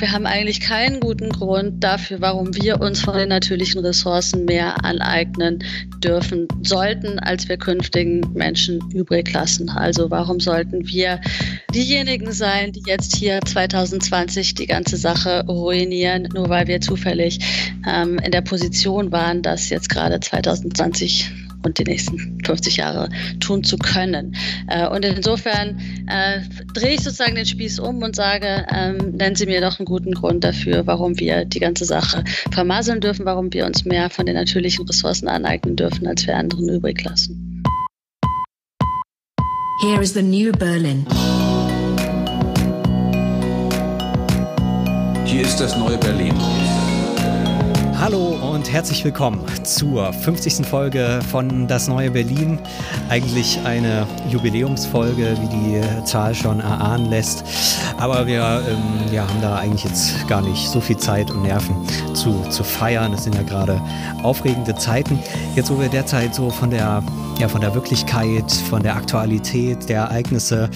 wir haben eigentlich keinen guten Grund dafür, warum wir uns von den natürlichen Ressourcen mehr aneignen dürfen sollten, als wir künftigen Menschen übrig lassen. Also warum sollten wir diejenigen sein, die jetzt hier 2020 die ganze Sache ruinieren, nur weil wir zufällig ähm, in der Position waren, das jetzt gerade 2020 und die nächsten 50 Jahre tun zu können. Äh, und insofern äh, drehe ich sozusagen den Spieß um und sage, ähm, nennen Sie mir doch einen guten Grund dafür, warum wir die ganze Sache vermasseln dürfen, warum wir uns mehr von den natürlichen Ressourcen aneignen dürfen, als wir anderen übrig lassen. Here is the new Berlin. Hier ist das neue Berlin. Hallo und herzlich willkommen zur 50. Folge von Das neue Berlin. Eigentlich eine Jubiläumsfolge, wie die Zahl schon erahnen lässt. Aber wir ähm, ja, haben da eigentlich jetzt gar nicht so viel Zeit und Nerven zu, zu feiern. Es sind ja gerade aufregende Zeiten. Jetzt, wo wir derzeit so von der, ja, von der Wirklichkeit, von der Aktualität der Ereignisse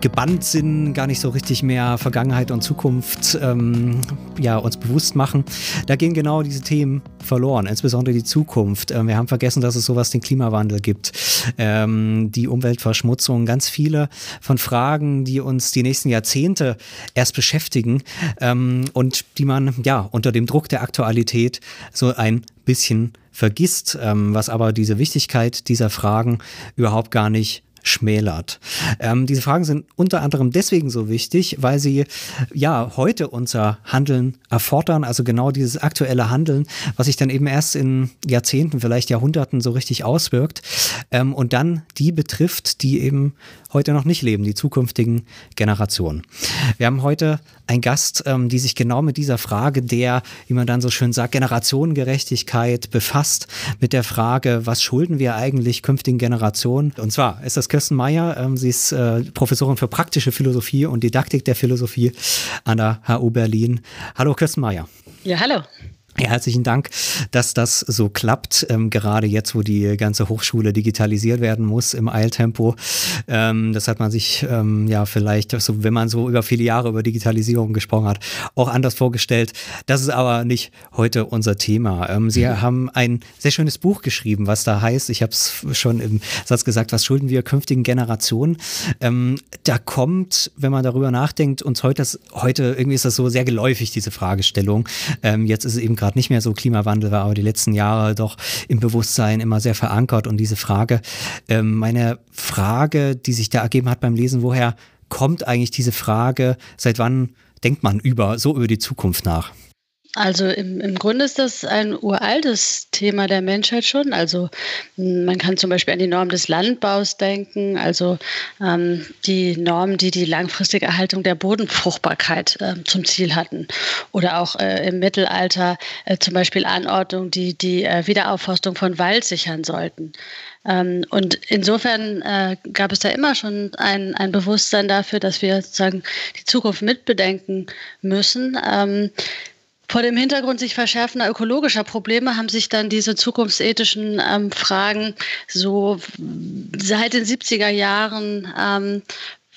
gebannt sind, gar nicht so richtig mehr Vergangenheit und Zukunft ähm, ja, uns bewusst machen. Da gehen genau diese Themen verloren, insbesondere die Zukunft. Ähm, wir haben vergessen, dass es sowas den Klimawandel gibt, ähm, die Umweltverschmutzung, ganz viele von Fragen, die uns die nächsten Jahrzehnte erst beschäftigen ähm, und die man ja unter dem Druck der Aktualität so ein bisschen vergisst, ähm, was aber diese Wichtigkeit dieser Fragen überhaupt gar nicht schmälert. Ähm, diese Fragen sind unter anderem deswegen so wichtig, weil sie ja heute unser Handeln erfordern, also genau dieses aktuelle Handeln, was sich dann eben erst in Jahrzehnten, vielleicht Jahrhunderten so richtig auswirkt ähm, und dann die betrifft, die eben heute noch nicht leben, die zukünftigen Generationen. Wir haben heute einen Gast, ähm, die sich genau mit dieser Frage der, wie man dann so schön sagt, Generationengerechtigkeit befasst, mit der Frage, was schulden wir eigentlich künftigen Generationen? Und zwar ist das Kirsten Meyer, ähm, sie ist äh, Professorin für praktische Philosophie und Didaktik der Philosophie an der HU Berlin. Hallo Kirsten Meyer. Ja, hallo. Ja, herzlichen Dank, dass das so klappt, ähm, gerade jetzt, wo die ganze Hochschule digitalisiert werden muss im Eiltempo. Ähm, das hat man sich ähm, ja vielleicht, so, wenn man so über viele Jahre über Digitalisierung gesprochen hat, auch anders vorgestellt. Das ist aber nicht heute unser Thema. Ähm, Sie mhm. haben ein sehr schönes Buch geschrieben, was da heißt, ich habe es schon im Satz gesagt, was schulden wir künftigen Generationen? Ähm, da kommt, wenn man darüber nachdenkt, uns heute, heute irgendwie ist das so sehr geläufig, diese Fragestellung. Ähm, jetzt ist es eben gerade gerade nicht mehr so Klimawandel war, aber die letzten Jahre doch im Bewusstsein immer sehr verankert. Und diese Frage, ähm, meine Frage, die sich da ergeben hat beim Lesen, woher kommt eigentlich diese Frage, seit wann denkt man über, so über die Zukunft nach? Also im, im Grunde ist das ein uraltes Thema der Menschheit schon. Also man kann zum Beispiel an die Norm des Landbaus denken, also ähm, die Normen, die die langfristige Erhaltung der Bodenfruchtbarkeit äh, zum Ziel hatten. Oder auch äh, im Mittelalter äh, zum Beispiel Anordnungen, die die äh, Wiederaufforstung von Wald sichern sollten. Ähm, und insofern äh, gab es da immer schon ein, ein Bewusstsein dafür, dass wir sozusagen die Zukunft mitbedenken müssen. Ähm, vor dem Hintergrund sich verschärfender ökologischer Probleme haben sich dann diese zukunftsethischen ähm, Fragen so seit den 70er Jahren ähm,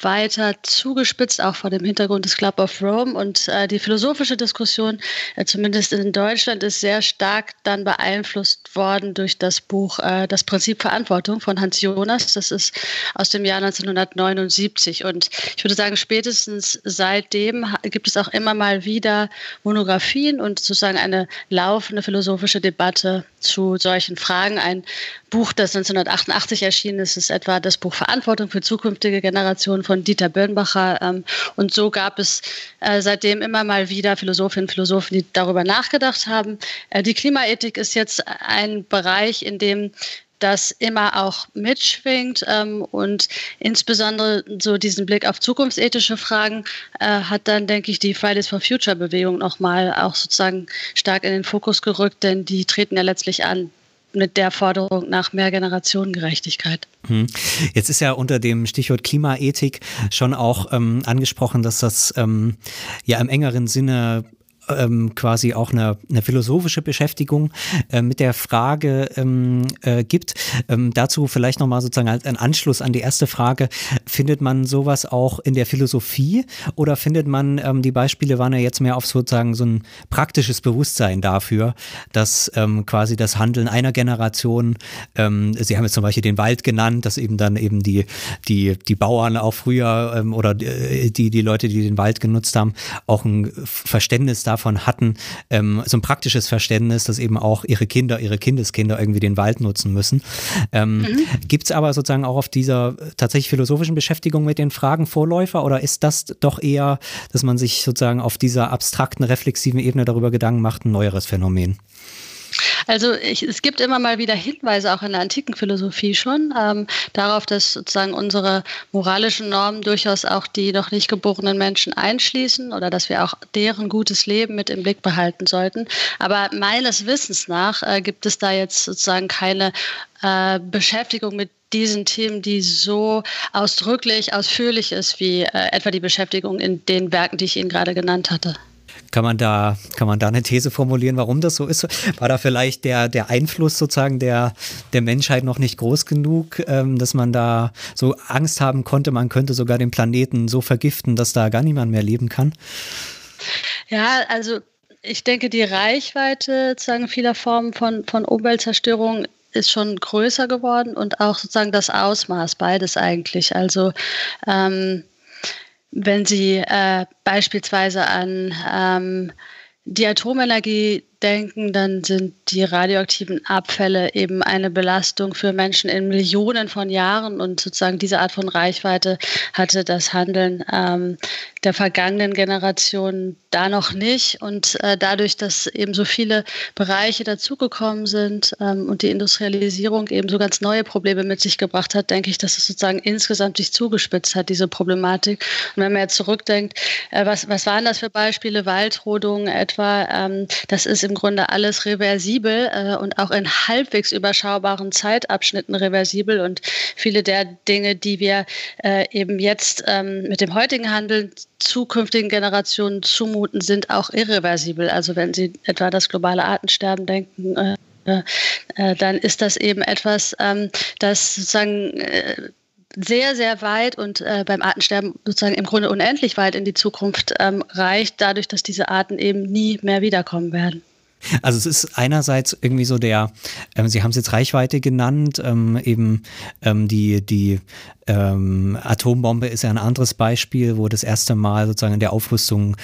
weiter zugespitzt, auch vor dem Hintergrund des Club of Rome. Und äh, die philosophische Diskussion, äh, zumindest in Deutschland, ist sehr stark dann beeinflusst worden durch das Buch äh, Das Prinzip Verantwortung von Hans Jonas. Das ist aus dem Jahr 1979. Und ich würde sagen, spätestens seitdem gibt es auch immer mal wieder Monographien und sozusagen eine laufende philosophische Debatte zu solchen Fragen. Ein Buch, das 1988 erschienen ist, ist etwa das Buch Verantwortung für zukünftige Generationen von Dieter Birnbacher. Ähm, und so gab es äh, seitdem immer mal wieder Philosophinnen und Philosophen, die darüber nachgedacht haben. Äh, die Klimaethik ist jetzt ein Bereich, in dem das immer auch mitschwingt ähm, und insbesondere so diesen Blick auf zukunftsethische Fragen äh, hat dann, denke ich, die Fridays for Future Bewegung nochmal auch sozusagen stark in den Fokus gerückt, denn die treten ja letztlich an mit der Forderung nach mehr Generationengerechtigkeit. Hm. Jetzt ist ja unter dem Stichwort Klimaethik schon auch ähm, angesprochen, dass das ähm, ja im engeren Sinne ähm, quasi auch eine, eine philosophische Beschäftigung äh, mit der Frage ähm, äh, gibt. Ähm, dazu vielleicht nochmal sozusagen als ein Anschluss an die erste Frage, findet man sowas auch in der Philosophie oder findet man, ähm, die Beispiele waren ja jetzt mehr auf sozusagen so ein praktisches Bewusstsein dafür, dass ähm, quasi das Handeln einer Generation, ähm, Sie haben jetzt zum Beispiel den Wald genannt, dass eben dann eben die, die, die Bauern auch früher oder äh, die, die Leute, die den Wald genutzt haben, auch ein Verständnis davon hatten, ähm, so ein praktisches Verständnis, dass eben auch ihre Kinder, ihre Kindeskinder irgendwie den Wald nutzen müssen. Ähm, mhm. Gibt es aber sozusagen auch auf dieser tatsächlich philosophischen Beschäftigung mit den Fragen Vorläufer oder ist das doch eher, dass man sich sozusagen auf dieser abstrakten, reflexiven Ebene darüber Gedanken macht, ein neueres Phänomen? Also ich, es gibt immer mal wieder Hinweise, auch in der antiken Philosophie schon, ähm, darauf, dass sozusagen unsere moralischen Normen durchaus auch die noch nicht geborenen Menschen einschließen oder dass wir auch deren gutes Leben mit im Blick behalten sollten. Aber meines Wissens nach äh, gibt es da jetzt sozusagen keine äh, Beschäftigung mit diesen Themen, die so ausdrücklich, ausführlich ist, wie äh, etwa die Beschäftigung in den Werken, die ich Ihnen gerade genannt hatte. Kann man da, kann man da eine These formulieren, warum das so ist? War da vielleicht der, der Einfluss sozusagen der, der Menschheit noch nicht groß genug, ähm, dass man da so Angst haben konnte, man könnte sogar den Planeten so vergiften, dass da gar niemand mehr leben kann? Ja, also ich denke, die Reichweite sozusagen vieler Formen von, von Umweltzerstörung ist schon größer geworden und auch sozusagen das Ausmaß, beides eigentlich. Also ähm, wenn Sie äh, beispielsweise an ähm, die Atomenergie denken, dann sind die radioaktiven Abfälle eben eine Belastung für Menschen in Millionen von Jahren und sozusagen diese Art von Reichweite hatte das Handeln ähm, der vergangenen Generationen da noch nicht. Und äh, dadurch, dass eben so viele Bereiche dazugekommen sind ähm, und die Industrialisierung eben so ganz neue Probleme mit sich gebracht hat, denke ich, dass es sozusagen insgesamt sich zugespitzt hat, diese Problematik. Und wenn man jetzt zurückdenkt, äh, was, was waren das für Beispiele? Waldrodungen etwa, ähm, das ist im Grunde alles reversibel äh, und auch in halbwegs überschaubaren Zeitabschnitten reversibel. Und viele der Dinge, die wir äh, eben jetzt ähm, mit dem heutigen Handeln zukünftigen Generationen zumuten, sind auch irreversibel. Also wenn Sie etwa das globale Artensterben denken, äh, äh, dann ist das eben etwas, ähm, das sozusagen äh, sehr, sehr weit und äh, beim Artensterben sozusagen im Grunde unendlich weit in die Zukunft ähm, reicht, dadurch, dass diese Arten eben nie mehr wiederkommen werden. Also es ist einerseits irgendwie so der, ähm, Sie haben es jetzt Reichweite genannt, ähm, eben ähm, die, die ähm, Atombombe ist ja ein anderes Beispiel, wo das erste Mal sozusagen in der Aufrüstung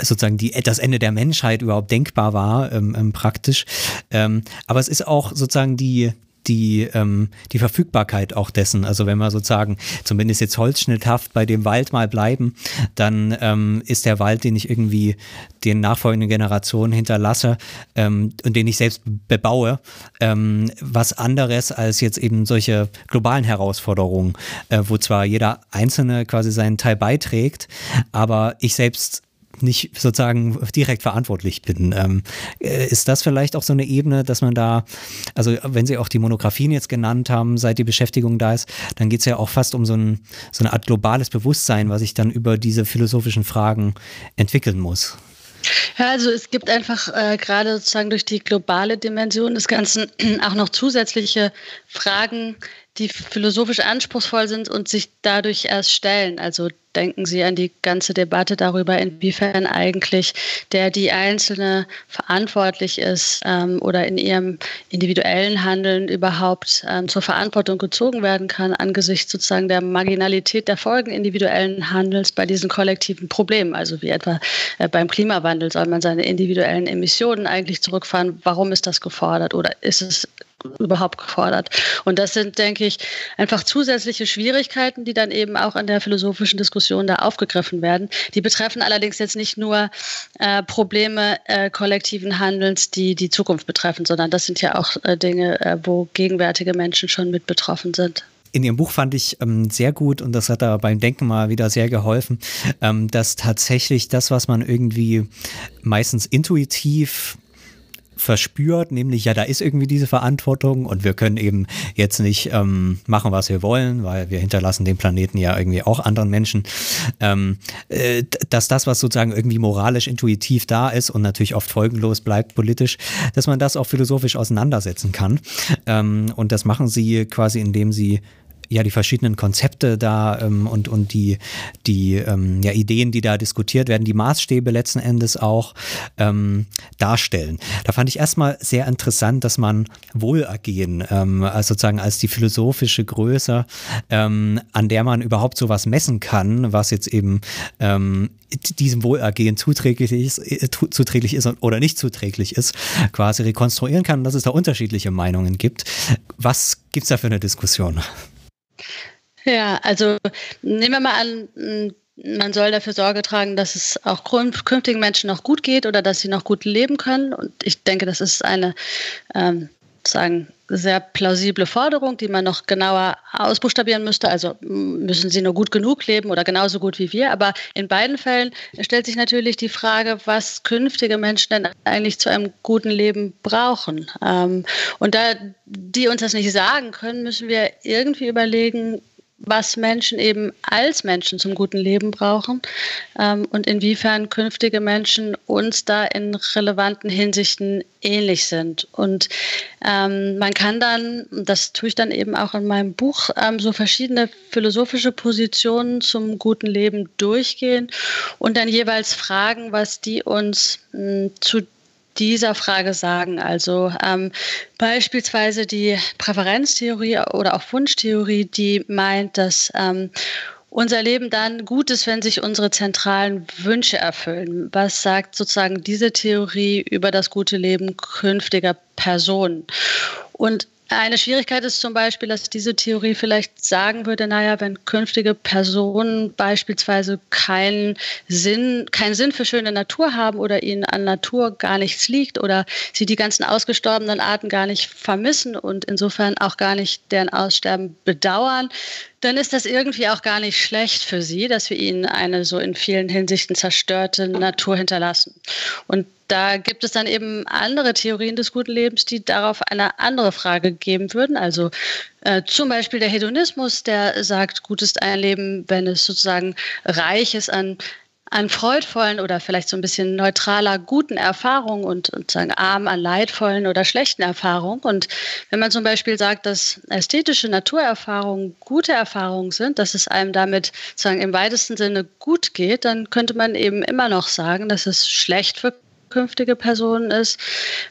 sozusagen die, das Ende der Menschheit überhaupt denkbar war, ähm, ähm, praktisch. aber es ist auch sozusagen die, die, ähm, die Verfügbarkeit auch dessen. Also wenn wir sozusagen zumindest jetzt holzschnitthaft bei dem Wald mal bleiben, dann ähm, ist der Wald, den ich irgendwie den nachfolgenden Generationen hinterlasse ähm, und den ich selbst bebaue, ähm, was anderes als jetzt eben solche globalen Herausforderungen, äh, wo zwar jeder Einzelne quasi seinen Teil beiträgt, aber ich selbst nicht sozusagen direkt verantwortlich bin. Ähm, äh, ist das vielleicht auch so eine Ebene, dass man da, also wenn Sie auch die Monographien jetzt genannt haben, seit die Beschäftigung da ist, dann geht es ja auch fast um so, ein, so eine Art globales Bewusstsein, was sich dann über diese philosophischen Fragen entwickeln muss. Ja, also es gibt einfach äh, gerade sozusagen durch die globale Dimension des Ganzen auch noch zusätzliche Fragen, die philosophisch anspruchsvoll sind und sich dadurch erst stellen. Also denken Sie an die ganze Debatte darüber, inwiefern eigentlich der die Einzelne verantwortlich ist ähm, oder in ihrem individuellen Handeln überhaupt ähm, zur Verantwortung gezogen werden kann angesichts sozusagen der Marginalität der Folgen individuellen Handels bei diesen kollektiven Problemen. Also wie etwa äh, beim Klimawandel soll man seine individuellen Emissionen eigentlich zurückfahren. Warum ist das gefordert oder ist es überhaupt gefordert. Und das sind, denke ich, einfach zusätzliche Schwierigkeiten, die dann eben auch in der philosophischen Diskussion da aufgegriffen werden. Die betreffen allerdings jetzt nicht nur äh, Probleme äh, kollektiven Handelns, die die Zukunft betreffen, sondern das sind ja auch äh, Dinge, äh, wo gegenwärtige Menschen schon mit betroffen sind in Ihrem Buch fand ich ähm, sehr gut und das hat da beim Denken mal wieder sehr geholfen, ähm, dass tatsächlich das, was man irgendwie meistens intuitiv verspürt, nämlich ja, da ist irgendwie diese Verantwortung und wir können eben jetzt nicht ähm, machen, was wir wollen, weil wir hinterlassen den Planeten ja irgendwie auch anderen Menschen, ähm, äh, dass das, was sozusagen irgendwie moralisch intuitiv da ist und natürlich oft folgenlos bleibt politisch, dass man das auch philosophisch auseinandersetzen kann. Ähm, und das machen sie quasi, indem sie ja die verschiedenen Konzepte da ähm, und, und die, die ähm, ja, Ideen, die da diskutiert werden, die Maßstäbe letzten Endes auch ähm, darstellen. Da fand ich erstmal sehr interessant, dass man Wohlergehen, ähm, also sozusagen als die philosophische Größe, ähm, an der man überhaupt sowas messen kann, was jetzt eben ähm, diesem Wohlergehen zuträglich ist, äh, zuträglich ist oder nicht zuträglich ist, quasi rekonstruieren kann dass es da unterschiedliche Meinungen gibt. Was gibt es da für eine Diskussion? Ja, also nehmen wir mal an, man soll dafür Sorge tragen, dass es auch künftigen Menschen noch gut geht oder dass sie noch gut leben können. Und ich denke, das ist eine ähm, sagen, sehr plausible Forderung, die man noch genauer ausbuchstabieren müsste. Also müssen sie nur gut genug leben oder genauso gut wie wir. Aber in beiden Fällen stellt sich natürlich die Frage, was künftige Menschen denn eigentlich zu einem guten Leben brauchen. Ähm, und da die uns das nicht sagen können, müssen wir irgendwie überlegen, was Menschen eben als Menschen zum guten Leben brauchen ähm, und inwiefern künftige Menschen uns da in relevanten Hinsichten ähnlich sind. Und ähm, man kann dann, das tue ich dann eben auch in meinem Buch, ähm, so verschiedene philosophische Positionen zum guten Leben durchgehen und dann jeweils fragen, was die uns mh, zu dieser Frage sagen. Also ähm, beispielsweise die Präferenztheorie oder auch Wunschtheorie, die meint, dass ähm, unser Leben dann gut ist, wenn sich unsere zentralen Wünsche erfüllen. Was sagt sozusagen diese Theorie über das gute Leben künftiger Personen? Und eine Schwierigkeit ist zum Beispiel, dass diese Theorie vielleicht sagen würde, naja, wenn künftige Personen beispielsweise keinen Sinn, keinen Sinn für schöne Natur haben oder ihnen an Natur gar nichts liegt oder sie die ganzen ausgestorbenen Arten gar nicht vermissen und insofern auch gar nicht deren Aussterben bedauern, dann ist das irgendwie auch gar nicht schlecht für sie, dass wir ihnen eine so in vielen Hinsichten zerstörte Natur hinterlassen. Und da gibt es dann eben andere Theorien des guten Lebens, die darauf eine andere Frage geben würden. Also äh, zum Beispiel der Hedonismus, der sagt, gut ist ein Leben, wenn es sozusagen reich ist an an freudvollen oder vielleicht so ein bisschen neutraler guten Erfahrungen und, und sagen arm an leidvollen oder schlechten Erfahrungen. Und wenn man zum Beispiel sagt, dass ästhetische Naturerfahrungen gute Erfahrungen sind, dass es einem damit sagen im weitesten Sinne gut geht, dann könnte man eben immer noch sagen, dass es schlecht für künftige Personen ist,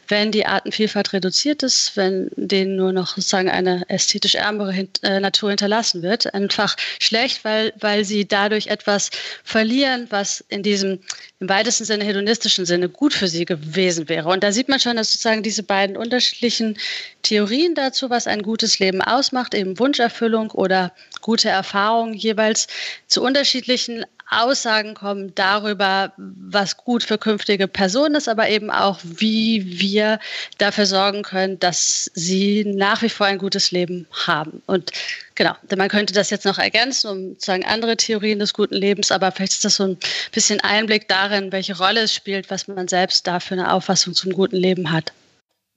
wenn die Artenvielfalt reduziert ist, wenn denen nur noch sozusagen eine ästhetisch ärmere äh, Natur hinterlassen wird. Einfach schlecht, weil, weil sie dadurch etwas verlieren, was in diesem im weitesten Sinne hedonistischen Sinne gut für sie gewesen wäre. Und da sieht man schon, dass sozusagen diese beiden unterschiedlichen Theorien dazu, was ein gutes Leben ausmacht, eben Wunscherfüllung oder gute Erfahrungen jeweils zu unterschiedlichen Aussagen kommen darüber, was gut für künftige Personen ist, aber eben auch, wie wir dafür sorgen können, dass sie nach wie vor ein gutes Leben haben. Und genau, man könnte das jetzt noch ergänzen, um sozusagen andere Theorien des guten Lebens, aber vielleicht ist das so ein bisschen Einblick darin, welche Rolle es spielt, was man selbst da für eine Auffassung zum guten Leben hat.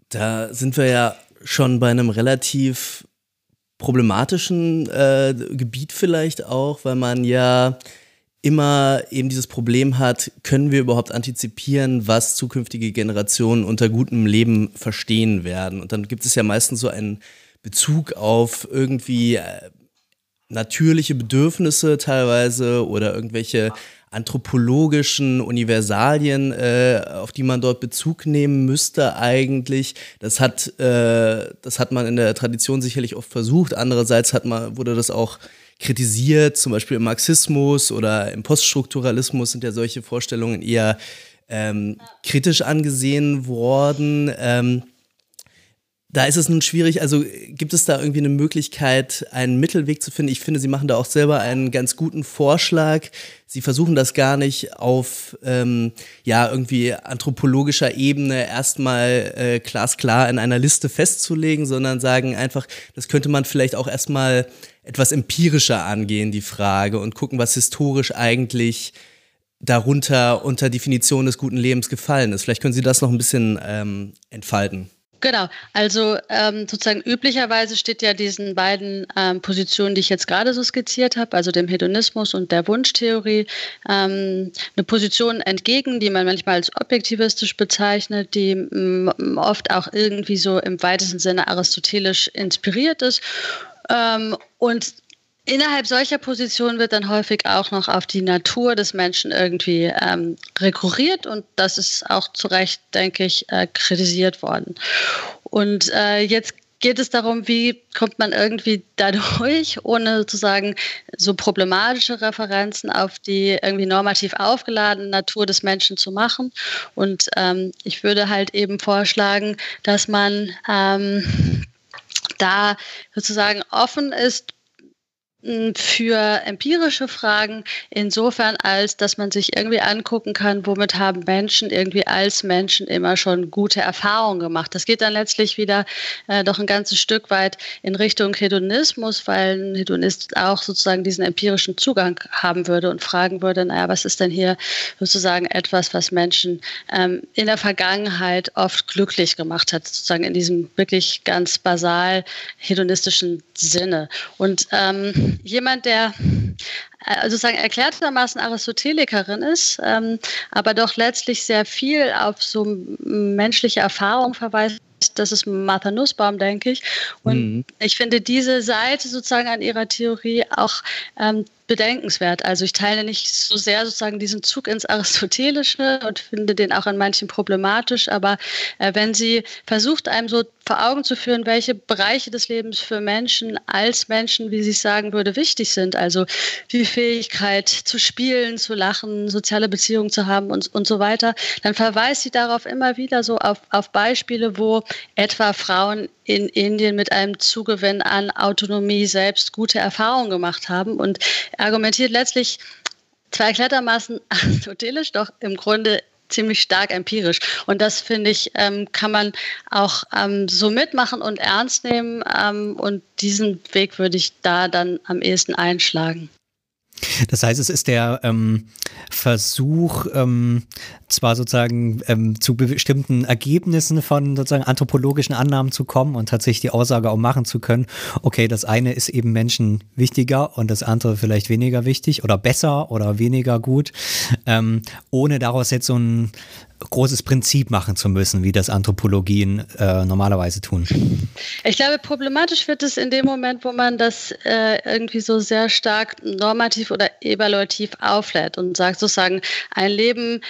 Da sind wir ja schon bei einem relativ problematischen äh, Gebiet vielleicht auch, weil man ja immer eben dieses Problem hat, können wir überhaupt antizipieren, was zukünftige Generationen unter gutem Leben verstehen werden. Und dann gibt es ja meistens so einen Bezug auf irgendwie äh, natürliche Bedürfnisse teilweise oder irgendwelche anthropologischen Universalien, äh, auf die man dort Bezug nehmen müsste eigentlich. Das hat, äh, das hat man in der Tradition sicherlich oft versucht. Andererseits hat man, wurde das auch kritisiert, zum Beispiel im Marxismus oder im Poststrukturalismus sind ja solche Vorstellungen eher ähm, kritisch angesehen worden. Ähm, da ist es nun schwierig, also gibt es da irgendwie eine Möglichkeit, einen Mittelweg zu finden? Ich finde, Sie machen da auch selber einen ganz guten Vorschlag. Sie versuchen das gar nicht auf ähm, ja irgendwie anthropologischer Ebene erstmal äh, glasklar in einer Liste festzulegen, sondern sagen einfach, das könnte man vielleicht auch erstmal etwas empirischer angehen, die Frage, und gucken, was historisch eigentlich darunter unter Definition des guten Lebens gefallen ist. Vielleicht können Sie das noch ein bisschen ähm, entfalten. Genau, also ähm, sozusagen üblicherweise steht ja diesen beiden ähm, Positionen, die ich jetzt gerade so skizziert habe, also dem Hedonismus und der Wunschtheorie, ähm, eine Position entgegen, die man manchmal als objektivistisch bezeichnet, die mm, oft auch irgendwie so im weitesten Sinne aristotelisch inspiriert ist. Ähm, und Innerhalb solcher Positionen wird dann häufig auch noch auf die Natur des Menschen irgendwie ähm, rekurriert und das ist auch zu Recht, denke ich, äh, kritisiert worden. Und äh, jetzt geht es darum, wie kommt man irgendwie dadurch, ohne sozusagen so problematische Referenzen auf die irgendwie normativ aufgeladene Natur des Menschen zu machen. Und ähm, ich würde halt eben vorschlagen, dass man ähm, da sozusagen offen ist für empirische Fragen insofern, als dass man sich irgendwie angucken kann, womit haben Menschen irgendwie als Menschen immer schon gute Erfahrungen gemacht. Das geht dann letztlich wieder äh, doch ein ganzes Stück weit in Richtung Hedonismus, weil ein Hedonist auch sozusagen diesen empirischen Zugang haben würde und fragen würde, naja, was ist denn hier sozusagen etwas, was Menschen ähm, in der Vergangenheit oft glücklich gemacht hat, sozusagen in diesem wirklich ganz basal hedonistischen Sinne. Und ähm, jemand, der äh, sozusagen erklärtermaßen Aristotelikerin ist, ähm, aber doch letztlich sehr viel auf so menschliche Erfahrung verweist. Das ist Martha Nussbaum, denke ich. Und mhm. ich finde diese Seite sozusagen an ihrer Theorie auch ähm, bedenkenswert. Also ich teile nicht so sehr sozusagen diesen Zug ins Aristotelische und finde den auch an manchen problematisch, aber äh, wenn sie versucht, einem so vor Augen zu führen, welche Bereiche des Lebens für Menschen als Menschen, wie sie es sagen würde, wichtig sind, also die Fähigkeit zu spielen, zu lachen, soziale Beziehungen zu haben und, und so weiter, dann verweist sie darauf immer wieder so auf, auf Beispiele, wo etwa Frauen in Indien mit einem Zugewinn an Autonomie selbst gute Erfahrungen gemacht haben und argumentiert letztlich zwar erklärtermaßen aristotelisch, doch im Grunde ziemlich stark empirisch. Und das finde ich, ähm, kann man auch ähm, so mitmachen und ernst nehmen. Ähm, und diesen Weg würde ich da dann am ehesten einschlagen. Das heißt, es ist der ähm, Versuch, ähm, zwar sozusagen ähm, zu bestimmten Ergebnissen von sozusagen anthropologischen Annahmen zu kommen und tatsächlich die Aussage auch machen zu können, okay, das eine ist eben Menschen wichtiger und das andere vielleicht weniger wichtig oder besser oder weniger gut, ähm, ohne daraus jetzt so ein großes Prinzip machen zu müssen, wie das Anthropologien äh, normalerweise tun. Ich glaube, problematisch wird es in dem Moment, wo man das äh, irgendwie so sehr stark normativ oder evaluativ auflädt und sagt sozusagen, ein Leben,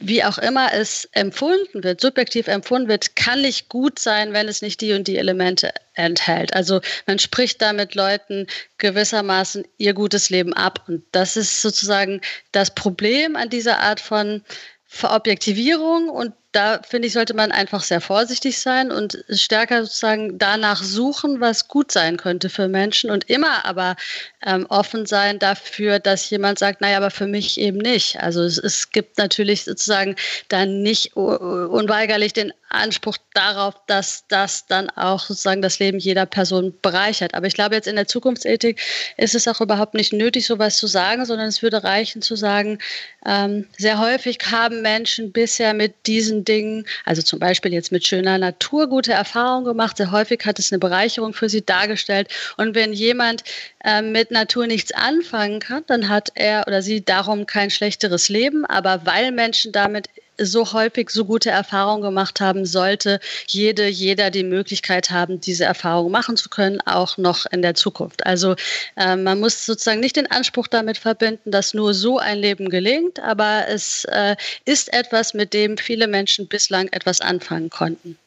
wie auch immer es empfunden wird, subjektiv empfunden wird, kann nicht gut sein, wenn es nicht die und die Elemente enthält. Also man spricht damit Leuten gewissermaßen ihr gutes Leben ab. Und das ist sozusagen das Problem an dieser Art von Verobjektivierung und da finde ich, sollte man einfach sehr vorsichtig sein und stärker sozusagen danach suchen, was gut sein könnte für Menschen und immer aber ähm, offen sein dafür, dass jemand sagt, naja, aber für mich eben nicht. Also es, es gibt natürlich sozusagen dann nicht unweigerlich den Anspruch darauf, dass das dann auch sozusagen das Leben jeder Person bereichert. Aber ich glaube, jetzt in der Zukunftsethik ist es auch überhaupt nicht nötig, sowas zu sagen, sondern es würde reichen zu sagen, ähm, sehr häufig haben Menschen bisher mit diesen Dingen, also zum Beispiel jetzt mit schöner Natur, gute Erfahrungen gemacht. Sehr häufig hat es eine Bereicherung für sie dargestellt. Und wenn jemand äh, mit Natur nichts anfangen kann, dann hat er oder sie darum kein schlechteres Leben. Aber weil Menschen damit so häufig so gute Erfahrungen gemacht haben, sollte jede, jeder die Möglichkeit haben, diese Erfahrung machen zu können, auch noch in der Zukunft. Also äh, man muss sozusagen nicht den Anspruch damit verbinden, dass nur so ein Leben gelingt, aber es äh, ist etwas, mit dem viele Menschen bislang etwas anfangen konnten.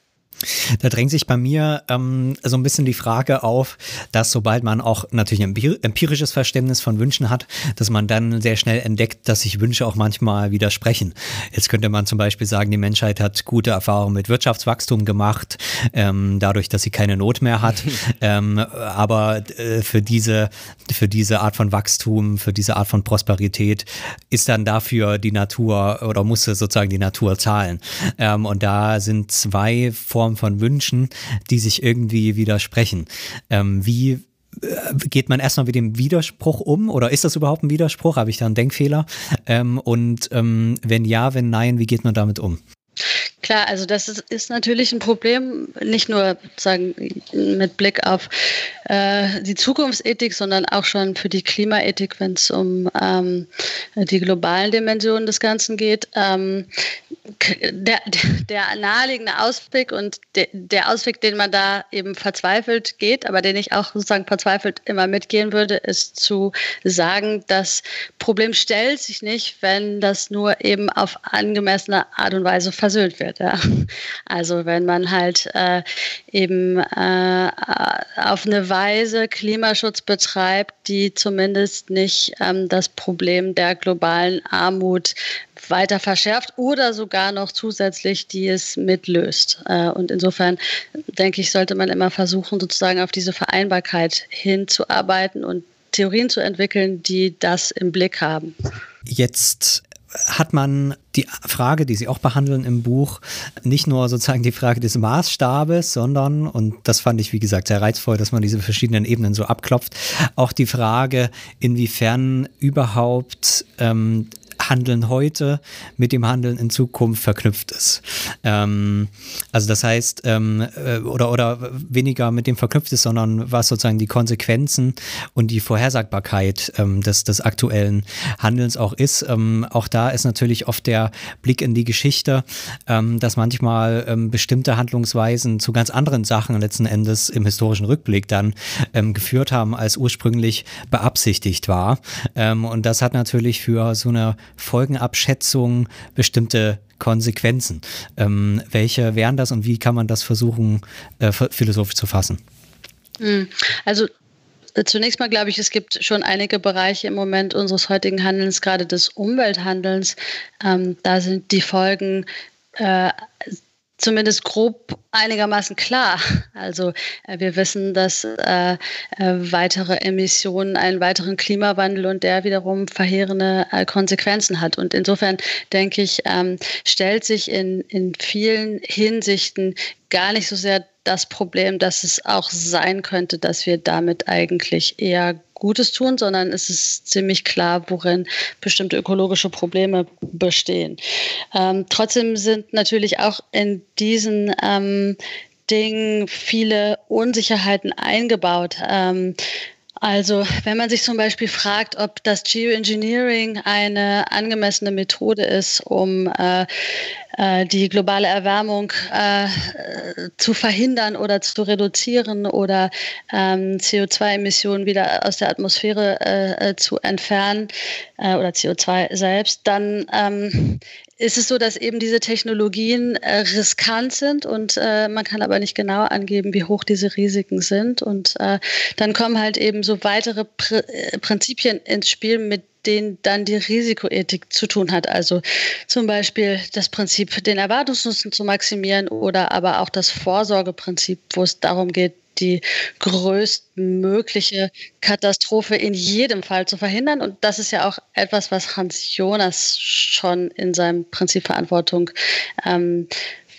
Da drängt sich bei mir ähm, so ein bisschen die Frage auf, dass sobald man auch natürlich ein empirisches Verständnis von Wünschen hat, dass man dann sehr schnell entdeckt, dass sich Wünsche auch manchmal widersprechen. Jetzt könnte man zum Beispiel sagen, die Menschheit hat gute Erfahrungen mit Wirtschaftswachstum gemacht, ähm, dadurch, dass sie keine Not mehr hat. ähm, aber äh, für diese für diese Art von Wachstum, für diese Art von Prosperität ist dann dafür die Natur oder musste sozusagen die Natur zahlen. Ähm, und da sind zwei Formen Form von Wünschen, die sich irgendwie widersprechen. Ähm, wie geht man erstmal mit dem Widerspruch um oder ist das überhaupt ein Widerspruch? Habe ich da einen Denkfehler? Ähm, und ähm, wenn ja, wenn nein, wie geht man damit um? Klar, also das ist, ist, natürlich ein Problem, nicht nur sagen mit Blick auf äh, die Zukunftsethik, sondern auch schon für die Klimaethik, wenn es um ähm, die globalen Dimensionen des Ganzen geht. Ähm, der, der naheliegende Ausweg und de, der Ausweg, den man da eben verzweifelt geht, aber den ich auch sozusagen verzweifelt immer mitgehen würde, ist zu sagen, das Problem stellt sich nicht, wenn das nur eben auf angemessene Art und Weise versöhnt wird. Ja. Also wenn man halt äh, eben äh, auf eine Weise Klimaschutz betreibt, die zumindest nicht ähm, das Problem der globalen Armut weiter verschärft oder sogar noch zusätzlich die es mitlöst. Äh, und insofern denke ich, sollte man immer versuchen, sozusagen auf diese Vereinbarkeit hinzuarbeiten und Theorien zu entwickeln, die das im Blick haben. Jetzt hat man die Frage, die Sie auch behandeln im Buch, nicht nur sozusagen die Frage des Maßstabes, sondern, und das fand ich, wie gesagt, sehr reizvoll, dass man diese verschiedenen Ebenen so abklopft, auch die Frage, inwiefern überhaupt ähm, Handeln heute mit dem Handeln in Zukunft verknüpft ist. Ähm, also das heißt, ähm, äh, oder, oder weniger mit dem verknüpft ist, sondern was sozusagen die Konsequenzen und die Vorhersagbarkeit ähm, des, des aktuellen Handelns auch ist. Ähm, auch da ist natürlich oft der Blick in die Geschichte, ähm, dass manchmal ähm, bestimmte Handlungsweisen zu ganz anderen Sachen letzten Endes im historischen Rückblick dann geführt haben, als ursprünglich beabsichtigt war. und das hat natürlich für so eine Folgenabschätzung bestimmte Konsequenzen. Ähm, welche wären das und wie kann man das versuchen, äh, philosophisch zu fassen? Hm, also äh, Zunächst mal glaube ich, es gibt schon einige Bereiche im Moment unseres heutigen Handelns, gerade des Umwelthandelns. Ähm, da sind die Folgen äh, zumindest grob einigermaßen klar. Also äh, wir wissen, dass äh, äh, weitere Emissionen einen weiteren Klimawandel und der wiederum verheerende äh, Konsequenzen hat. Und insofern denke ich, ähm, stellt sich in, in vielen Hinsichten gar nicht so sehr das Problem, dass es auch sein könnte, dass wir damit eigentlich eher Gutes tun, sondern es ist ziemlich klar, worin bestimmte ökologische Probleme bestehen. Ähm, trotzdem sind natürlich auch in diesen ähm, Dingen viele Unsicherheiten eingebaut. Ähm, also wenn man sich zum Beispiel fragt, ob das Geoengineering eine angemessene Methode ist, um äh, äh, die globale Erwärmung äh, zu verhindern oder zu reduzieren oder ähm, CO2-Emissionen wieder aus der Atmosphäre äh, äh zu entfernen äh, oder CO2 selbst, dann ähm, ist es so, dass eben diese Technologien äh, riskant sind und äh, man kann aber nicht genau angeben, wie hoch diese Risiken sind. Und äh, dann kommen halt eben so weitere Pr Prinzipien ins Spiel, mit denen dann die Risikoethik zu tun hat. Also zum Beispiel das Prinzip, den Erwartungsnutzen zu maximieren oder aber auch das Vorsorgeprinzip, wo es darum geht, die größtmögliche Katastrophe in jedem Fall zu verhindern. Und das ist ja auch etwas, was Hans Jonas schon in seinem Prinzip Verantwortung ähm,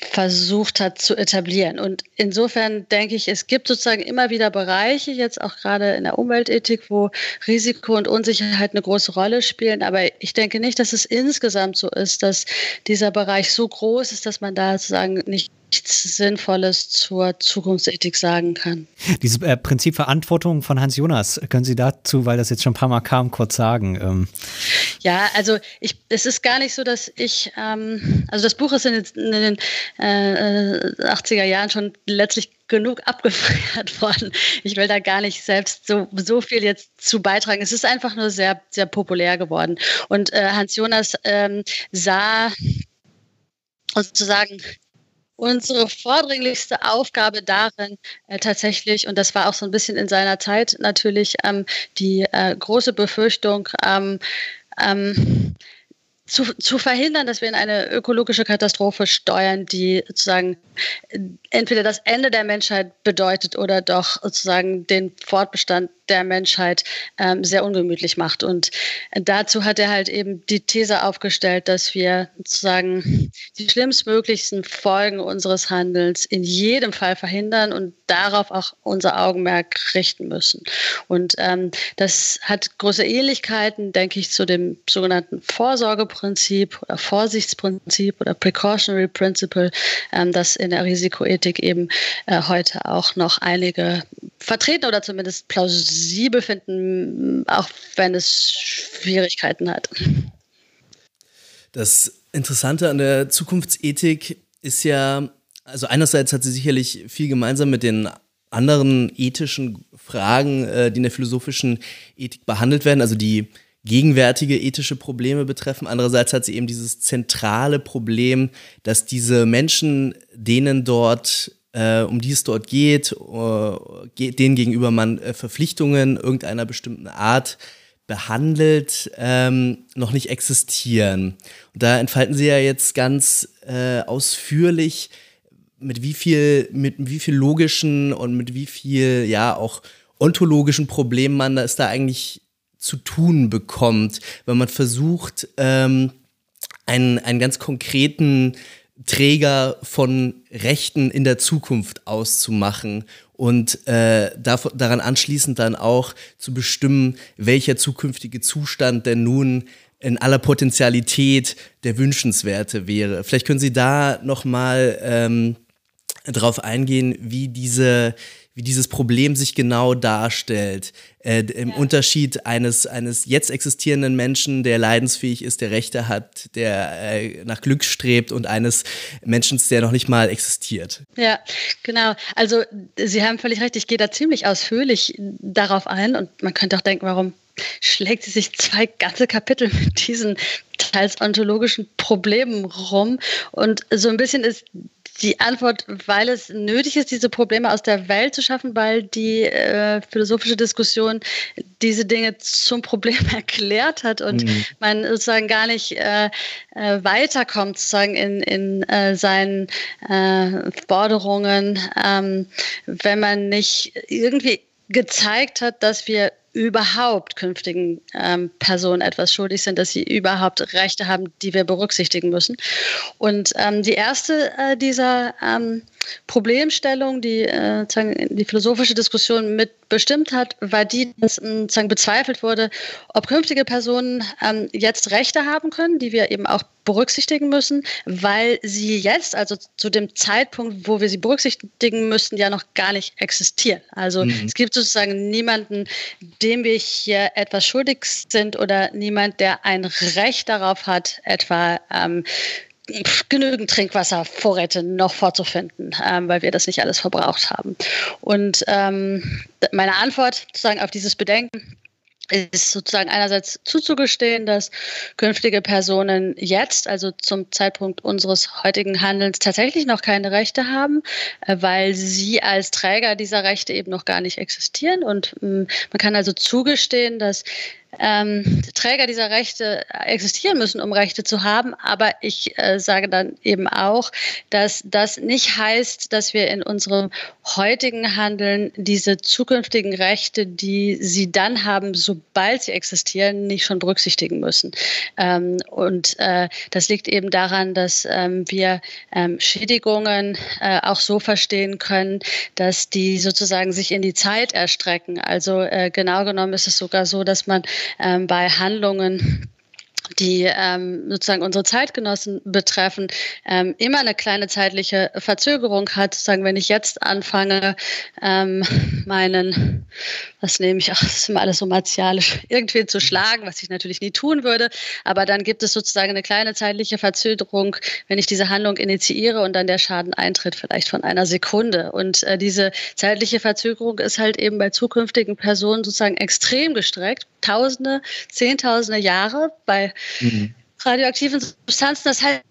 versucht hat zu etablieren. Und insofern denke ich, es gibt sozusagen immer wieder Bereiche, jetzt auch gerade in der Umweltethik, wo Risiko und Unsicherheit eine große Rolle spielen. Aber ich denke nicht, dass es insgesamt so ist, dass dieser Bereich so groß ist, dass man da sozusagen nicht nichts Sinnvolles zur Zukunftsethik sagen kann. Dieses äh, Prinzip Verantwortung von Hans Jonas, können Sie dazu, weil das jetzt schon ein paar Mal kam, kurz sagen? Ähm. Ja, also ich, es ist gar nicht so, dass ich, ähm, also das Buch ist in, in den äh, 80er Jahren schon letztlich genug abgefeiert worden. Ich will da gar nicht selbst so, so viel jetzt zu beitragen. Es ist einfach nur sehr, sehr populär geworden. Und äh, Hans Jonas ähm, sah sozusagen unsere vordringlichste Aufgabe darin äh, tatsächlich, und das war auch so ein bisschen in seiner Zeit natürlich ähm, die äh, große Befürchtung, ähm, ähm, zu, zu verhindern, dass wir in eine ökologische Katastrophe steuern, die sozusagen entweder das Ende der Menschheit bedeutet oder doch sozusagen den Fortbestand der Menschheit ähm, sehr ungemütlich macht. Und dazu hat er halt eben die These aufgestellt, dass wir sozusagen die schlimmstmöglichsten Folgen unseres Handelns in jedem Fall verhindern und darauf auch unser Augenmerk richten müssen. Und ähm, das hat große Ähnlichkeiten, denke ich, zu dem sogenannten Vorsorgeprinzip oder Vorsichtsprinzip oder Precautionary Principle, ähm, das in der Risikoethik eben äh, heute auch noch einige vertreten oder zumindest plausibel finden, auch wenn es Schwierigkeiten hat. Das Interessante an der Zukunftsethik ist ja, also einerseits hat sie sicherlich viel gemeinsam mit den anderen ethischen Fragen, äh, die in der philosophischen Ethik behandelt werden, also die gegenwärtige ethische Probleme betreffen. Andererseits hat sie eben dieses zentrale Problem, dass diese Menschen, denen dort äh, um die es dort geht, äh, denen gegenüber man äh, Verpflichtungen irgendeiner bestimmten Art behandelt, ähm, noch nicht existieren. Und da entfalten Sie ja jetzt ganz äh, ausführlich, mit wie viel, mit wie viel logischen und mit wie viel, ja, auch ontologischen Problemen man es da eigentlich zu tun bekommt, wenn man versucht, ähm, einen, einen ganz konkreten Träger von Rechten in der Zukunft auszumachen und äh, daran anschließend dann auch zu bestimmen, welcher zukünftige Zustand denn nun in aller Potenzialität der wünschenswerte wäre. Vielleicht können Sie da noch mal ähm, drauf eingehen, wie diese wie dieses Problem sich genau darstellt. Äh, Im ja. Unterschied eines, eines jetzt existierenden Menschen, der leidensfähig ist, der Rechte hat, der äh, nach Glück strebt und eines Menschen, der noch nicht mal existiert. Ja, genau. Also Sie haben völlig recht, ich gehe da ziemlich ausführlich darauf ein und man könnte auch denken, warum schlägt sie sich zwei ganze Kapitel mit diesen teils ontologischen Problemen rum. Und so ein bisschen ist die Antwort, weil es nötig ist, diese Probleme aus der Welt zu schaffen, weil die äh, philosophische Diskussion diese Dinge zum Problem erklärt hat und mhm. man sozusagen gar nicht äh, äh, weiterkommt sozusagen in, in äh, seinen äh, Forderungen, ähm, wenn man nicht irgendwie gezeigt hat, dass wir überhaupt künftigen ähm, Personen etwas schuldig sind, dass sie überhaupt Rechte haben, die wir berücksichtigen müssen. Und ähm, die erste äh, dieser ähm, Problemstellung, die äh, die philosophische Diskussion mitbestimmt hat, war die, dass äh, bezweifelt wurde, ob künftige Personen ähm, jetzt Rechte haben können, die wir eben auch berücksichtigen müssen, weil sie jetzt, also zu dem Zeitpunkt, wo wir sie berücksichtigen müssten, ja noch gar nicht existieren. Also mhm. es gibt sozusagen niemanden, dem wir hier etwas schuldig sind oder niemand, der ein Recht darauf hat, etwa ähm, genügend Trinkwasservorräte noch vorzufinden, ähm, weil wir das nicht alles verbraucht haben. Und ähm, meine Antwort sozusagen auf dieses Bedenken ist sozusagen einerseits zuzugestehen, dass künftige Personen jetzt, also zum Zeitpunkt unseres heutigen Handelns, tatsächlich noch keine Rechte haben, äh, weil sie als Träger dieser Rechte eben noch gar nicht existieren. Und mm, man kann also zugestehen, dass ähm, Träger dieser Rechte existieren müssen, um Rechte zu haben. Aber ich äh, sage dann eben auch, dass das nicht heißt, dass wir in unserem heutigen Handeln diese zukünftigen Rechte, die sie dann haben, sobald sie existieren, nicht schon berücksichtigen müssen. Ähm, und äh, das liegt eben daran, dass ähm, wir ähm, Schädigungen äh, auch so verstehen können, dass die sozusagen sich in die Zeit erstrecken. Also äh, genau genommen ist es sogar so, dass man ähm, bei Handlungen die ähm, sozusagen unsere Zeitgenossen betreffen, ähm, immer eine kleine zeitliche Verzögerung hat. Sozusagen, wenn ich jetzt anfange, ähm, meinen, was nehme ich, ach, das ist immer alles so martialisch, irgendwie zu schlagen, was ich natürlich nie tun würde, aber dann gibt es sozusagen eine kleine zeitliche Verzögerung, wenn ich diese Handlung initiiere und dann der Schaden eintritt, vielleicht von einer Sekunde. Und äh, diese zeitliche Verzögerung ist halt eben bei zukünftigen Personen sozusagen extrem gestreckt. Tausende, Zehntausende Jahre bei mhm. radioaktiven Substanzen. Das heißt,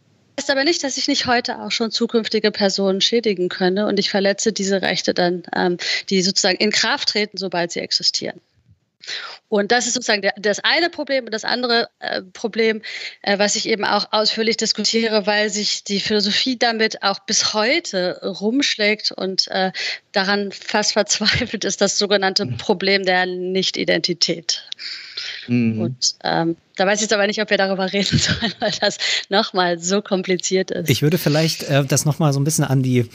aber nicht, dass ich nicht heute auch schon zukünftige Personen schädigen könne und ich verletze diese Rechte dann, ähm, die sozusagen in Kraft treten, sobald sie existieren. Und das ist sozusagen der, das eine Problem. Und das andere äh, Problem, äh, was ich eben auch ausführlich diskutiere, weil sich die Philosophie damit auch bis heute rumschlägt und äh, daran fast verzweifelt, ist das sogenannte mhm. Problem der Nicht-Identität. Mhm. Und ähm, da weiß ich jetzt aber nicht, ob wir darüber reden sollen, weil das nochmal so kompliziert ist. Ich würde vielleicht äh, das nochmal so ein bisschen an die,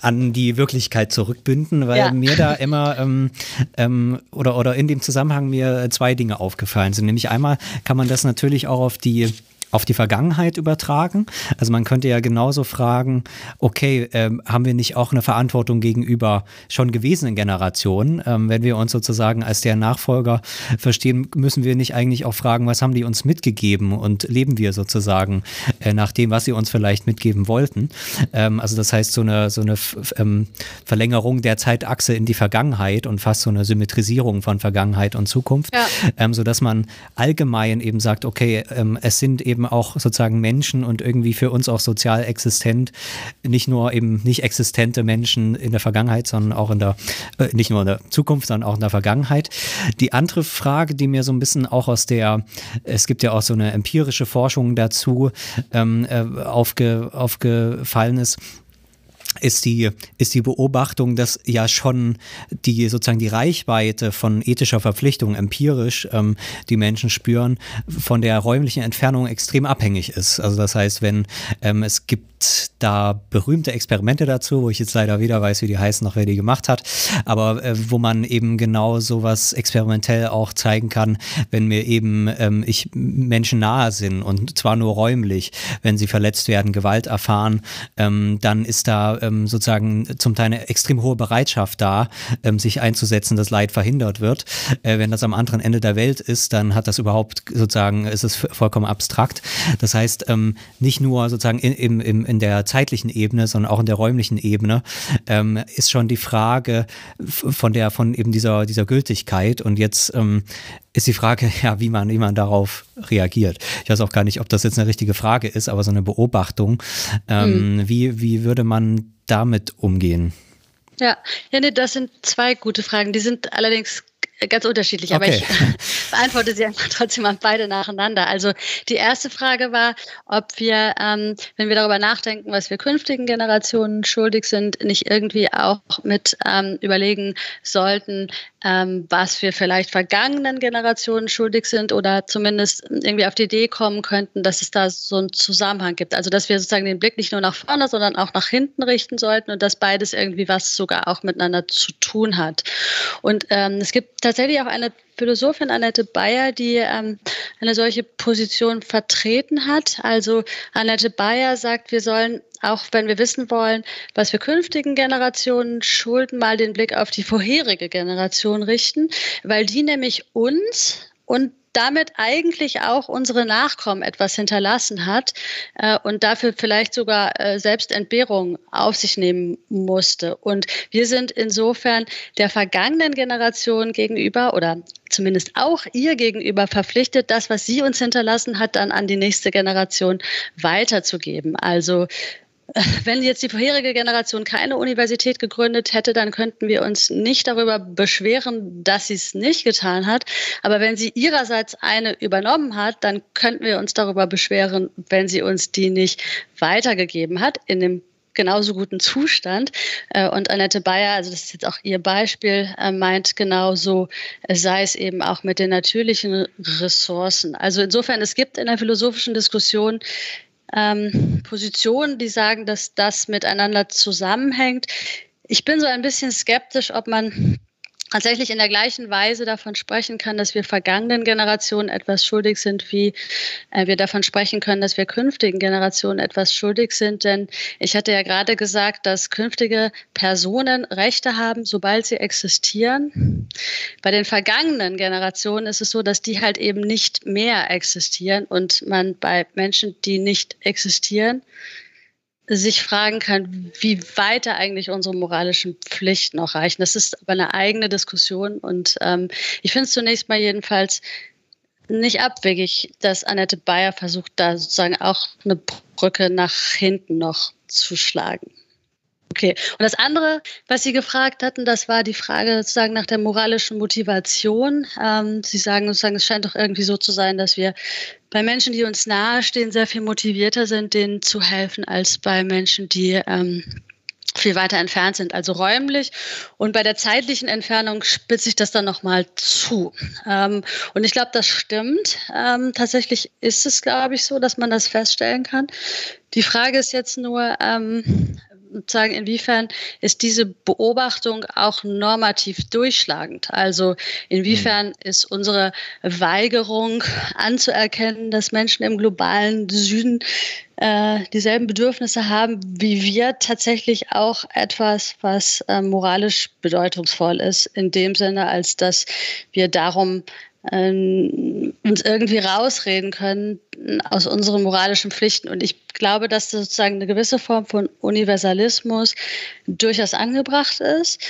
an die Wirklichkeit zurückbinden, weil ja. mir da immer ähm, ähm, oder, oder in dem Zusammenhang mir zwei Dinge aufgefallen sind. Nämlich einmal kann man das natürlich auch auf die auf die Vergangenheit übertragen. Also man könnte ja genauso fragen, okay, ähm, haben wir nicht auch eine Verantwortung gegenüber schon gewesenen Generationen? Ähm, wenn wir uns sozusagen als der Nachfolger verstehen, müssen wir nicht eigentlich auch fragen, was haben die uns mitgegeben und leben wir sozusagen äh, nach dem, was sie uns vielleicht mitgeben wollten? Ähm, also das heißt, so eine, so eine ähm, Verlängerung der Zeitachse in die Vergangenheit und fast so eine Symmetrisierung von Vergangenheit und Zukunft, ja. ähm, sodass man allgemein eben sagt, okay, ähm, es sind eben eben auch sozusagen Menschen und irgendwie für uns auch sozial existent, nicht nur eben nicht existente Menschen in der Vergangenheit, sondern auch in der, äh, nicht nur in der Zukunft, sondern auch in der Vergangenheit. Die andere Frage, die mir so ein bisschen auch aus der, es gibt ja auch so eine empirische Forschung dazu, ähm, äh, aufge, aufgefallen ist, ist die, ist die Beobachtung, dass ja schon die sozusagen die Reichweite von ethischer Verpflichtung empirisch ähm, die Menschen spüren, von der räumlichen Entfernung extrem abhängig ist. Also das heißt, wenn ähm, es gibt da berühmte Experimente dazu, wo ich jetzt leider weder weiß, wie die heißen, noch wer die gemacht hat, aber äh, wo man eben genau sowas experimentell auch zeigen kann, wenn mir eben ähm, ich Menschen nahe sind und zwar nur räumlich, wenn sie verletzt werden, Gewalt erfahren, ähm, dann ist da ähm, sozusagen zum Teil eine extrem hohe Bereitschaft da, ähm, sich einzusetzen, dass Leid verhindert wird. Äh, wenn das am anderen Ende der Welt ist, dann hat das überhaupt sozusagen, ist es vollkommen abstrakt. Das heißt, ähm, nicht nur sozusagen in, im, in der zeitlichen Ebene, sondern auch in der räumlichen Ebene, ähm, ist schon die Frage von der, von eben dieser, dieser Gültigkeit. Und jetzt ähm, ist die Frage, ja, wie man, wie man darauf reagiert. Ich weiß auch gar nicht, ob das jetzt eine richtige Frage ist, aber so eine Beobachtung. Ähm, mhm. wie, wie würde man damit umgehen? Ja, ja, nee, das sind zwei gute Fragen. Die sind allerdings ganz unterschiedlich, aber okay. ich beantworte sie einfach trotzdem mal beide nacheinander. Also die erste Frage war, ob wir, ähm, wenn wir darüber nachdenken, was wir künftigen Generationen schuldig sind, nicht irgendwie auch mit ähm, überlegen sollten, ähm, was wir vielleicht vergangenen Generationen schuldig sind oder zumindest irgendwie auf die Idee kommen könnten, dass es da so einen Zusammenhang gibt. Also dass wir sozusagen den Blick nicht nur nach vorne, sondern auch nach hinten richten sollten und dass beides irgendwie was sogar auch miteinander zu tun hat. Und ähm, es gibt tatsächlich auch eine Philosophin Annette Bayer, die ähm, eine solche Position vertreten hat. Also Annette Bayer sagt, wir sollen, auch wenn wir wissen wollen, was wir künftigen Generationen schulden, mal den Blick auf die vorherige Generation richten, weil die nämlich uns und damit eigentlich auch unsere Nachkommen etwas hinterlassen hat äh, und dafür vielleicht sogar äh, selbst Entbehrung auf sich nehmen musste. Und wir sind insofern der vergangenen Generation gegenüber oder zumindest auch ihr gegenüber verpflichtet, das, was sie uns hinterlassen hat, dann an die nächste Generation weiterzugeben. Also wenn jetzt die vorherige Generation keine Universität gegründet hätte, dann könnten wir uns nicht darüber beschweren, dass sie es nicht getan hat. Aber wenn sie ihrerseits eine übernommen hat, dann könnten wir uns darüber beschweren, wenn sie uns die nicht weitergegeben hat in dem genauso guten Zustand. Äh, und Annette Bayer, also das ist jetzt auch ihr Beispiel, äh, meint genauso, sei es eben auch mit den natürlichen Ressourcen. Also insofern, es gibt in der philosophischen Diskussion ähm, Positionen, die sagen, dass das miteinander zusammenhängt. Ich bin so ein bisschen skeptisch, ob man tatsächlich in der gleichen Weise davon sprechen kann, dass wir vergangenen Generationen etwas schuldig sind, wie äh, wir davon sprechen können, dass wir künftigen Generationen etwas schuldig sind. Denn ich hatte ja gerade gesagt, dass künftige Personen Rechte haben, sobald sie existieren. Bei den vergangenen Generationen ist es so, dass die halt eben nicht mehr existieren und man bei Menschen, die nicht existieren, sich fragen kann, wie weit da eigentlich unsere moralischen Pflichten noch reichen. Das ist aber eine eigene Diskussion und ähm, ich finde es zunächst mal jedenfalls nicht abwegig, dass Annette Bayer versucht, da sozusagen auch eine Brücke nach hinten noch zu schlagen. Okay. Und das andere, was Sie gefragt hatten, das war die Frage sozusagen nach der moralischen Motivation. Ähm, Sie sagen sozusagen, es scheint doch irgendwie so zu sein, dass wir bei Menschen, die uns nahestehen, sehr viel motivierter sind, denen zu helfen, als bei Menschen, die ähm, viel weiter entfernt sind, also räumlich. Und bei der zeitlichen Entfernung spitze ich das dann nochmal zu. Ähm, und ich glaube, das stimmt. Ähm, tatsächlich ist es, glaube ich, so, dass man das feststellen kann. Die Frage ist jetzt nur, ähm, sagen, inwiefern ist diese Beobachtung auch normativ durchschlagend? Also inwiefern mhm. ist unsere Weigerung anzuerkennen, dass Menschen im globalen Süden äh, dieselben Bedürfnisse haben wie wir, tatsächlich auch etwas, was äh, moralisch bedeutungsvoll ist, in dem Sinne, als dass wir darum ähm, uns irgendwie rausreden können aus unseren moralischen Pflichten. Und ich glaube, dass sozusagen eine gewisse Form von Universalismus durchaus angebracht ist.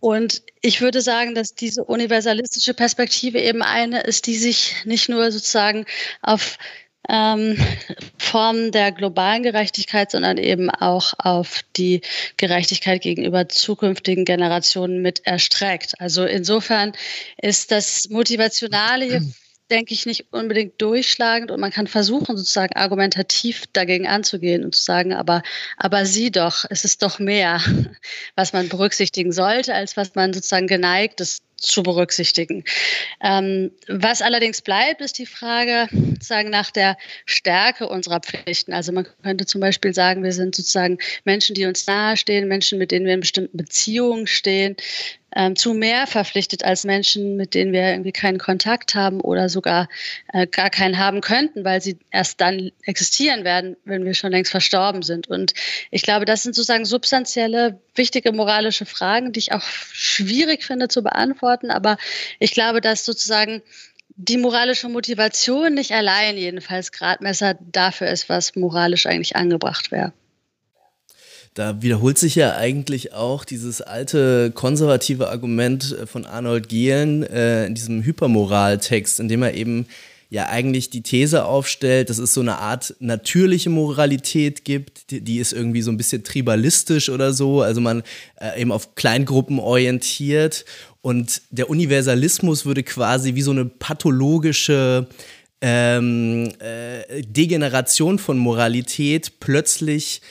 Und ich würde sagen, dass diese universalistische Perspektive eben eine ist, die sich nicht nur sozusagen auf ähm, Formen der globalen Gerechtigkeit, sondern eben auch auf die Gerechtigkeit gegenüber zukünftigen Generationen mit erstreckt. Also insofern ist das Motivationale denke ich, nicht unbedingt durchschlagend und man kann versuchen, sozusagen argumentativ dagegen anzugehen und zu sagen, aber, aber sieh doch, es ist doch mehr, was man berücksichtigen sollte, als was man sozusagen geneigt ist zu berücksichtigen. Ähm, was allerdings bleibt, ist die Frage sozusagen nach der Stärke unserer Pflichten. Also man könnte zum Beispiel sagen, wir sind sozusagen Menschen, die uns nahestehen, Menschen, mit denen wir in bestimmten Beziehungen stehen, ähm, zu mehr verpflichtet als Menschen, mit denen wir irgendwie keinen Kontakt haben oder sogar äh, gar keinen haben könnten, weil sie erst dann existieren werden, wenn wir schon längst verstorben sind. Und ich glaube, das sind sozusagen substanzielle, wichtige moralische Fragen, die ich auch schwierig finde zu beantworten. Aber ich glaube, dass sozusagen die moralische Motivation nicht allein jedenfalls Gradmesser dafür ist, was moralisch eigentlich angebracht wäre. Da wiederholt sich ja eigentlich auch dieses alte konservative Argument äh, von Arnold Gehlen äh, in diesem Hypermoral-Text, in dem er eben ja eigentlich die These aufstellt, dass es so eine Art natürliche Moralität gibt, die, die ist irgendwie so ein bisschen tribalistisch oder so, also man äh, eben auf Kleingruppen orientiert. Und der Universalismus würde quasi wie so eine pathologische ähm, äh, Degeneration von Moralität plötzlich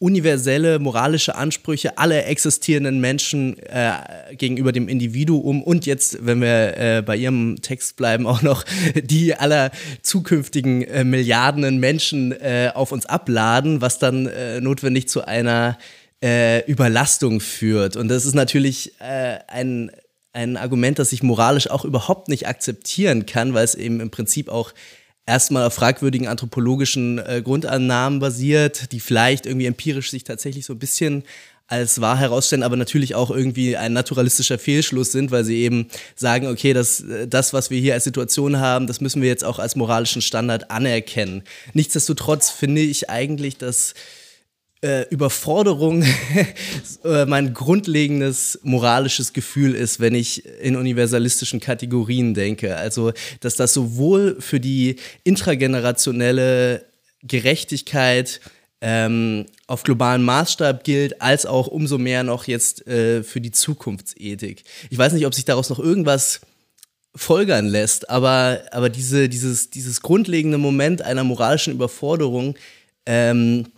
universelle moralische Ansprüche aller existierenden Menschen äh, gegenüber dem Individuum und jetzt, wenn wir äh, bei Ihrem Text bleiben, auch noch die aller zukünftigen äh, Milliarden Menschen äh, auf uns abladen, was dann äh, notwendig zu einer äh, Überlastung führt. Und das ist natürlich ein, ein Argument, das ich moralisch auch überhaupt nicht akzeptieren kann, weil es eben im Prinzip auch erstmal auf fragwürdigen anthropologischen äh, Grundannahmen basiert, die vielleicht irgendwie empirisch sich tatsächlich so ein bisschen als wahr herausstellen, aber natürlich auch irgendwie ein naturalistischer Fehlschluss sind, weil sie eben sagen, okay, das, äh, das, was wir hier als Situation haben, das müssen wir jetzt auch als moralischen Standard anerkennen. Nichtsdestotrotz finde ich eigentlich, dass äh, Überforderung äh, mein grundlegendes moralisches Gefühl ist, wenn ich in universalistischen Kategorien denke. Also, dass das sowohl für die intragenerationelle Gerechtigkeit ähm, auf globalen Maßstab gilt, als auch umso mehr noch jetzt äh, für die Zukunftsethik. Ich weiß nicht, ob sich daraus noch irgendwas folgern lässt, aber, aber diese, dieses, dieses grundlegende Moment einer moralischen Überforderung, ähm, äh,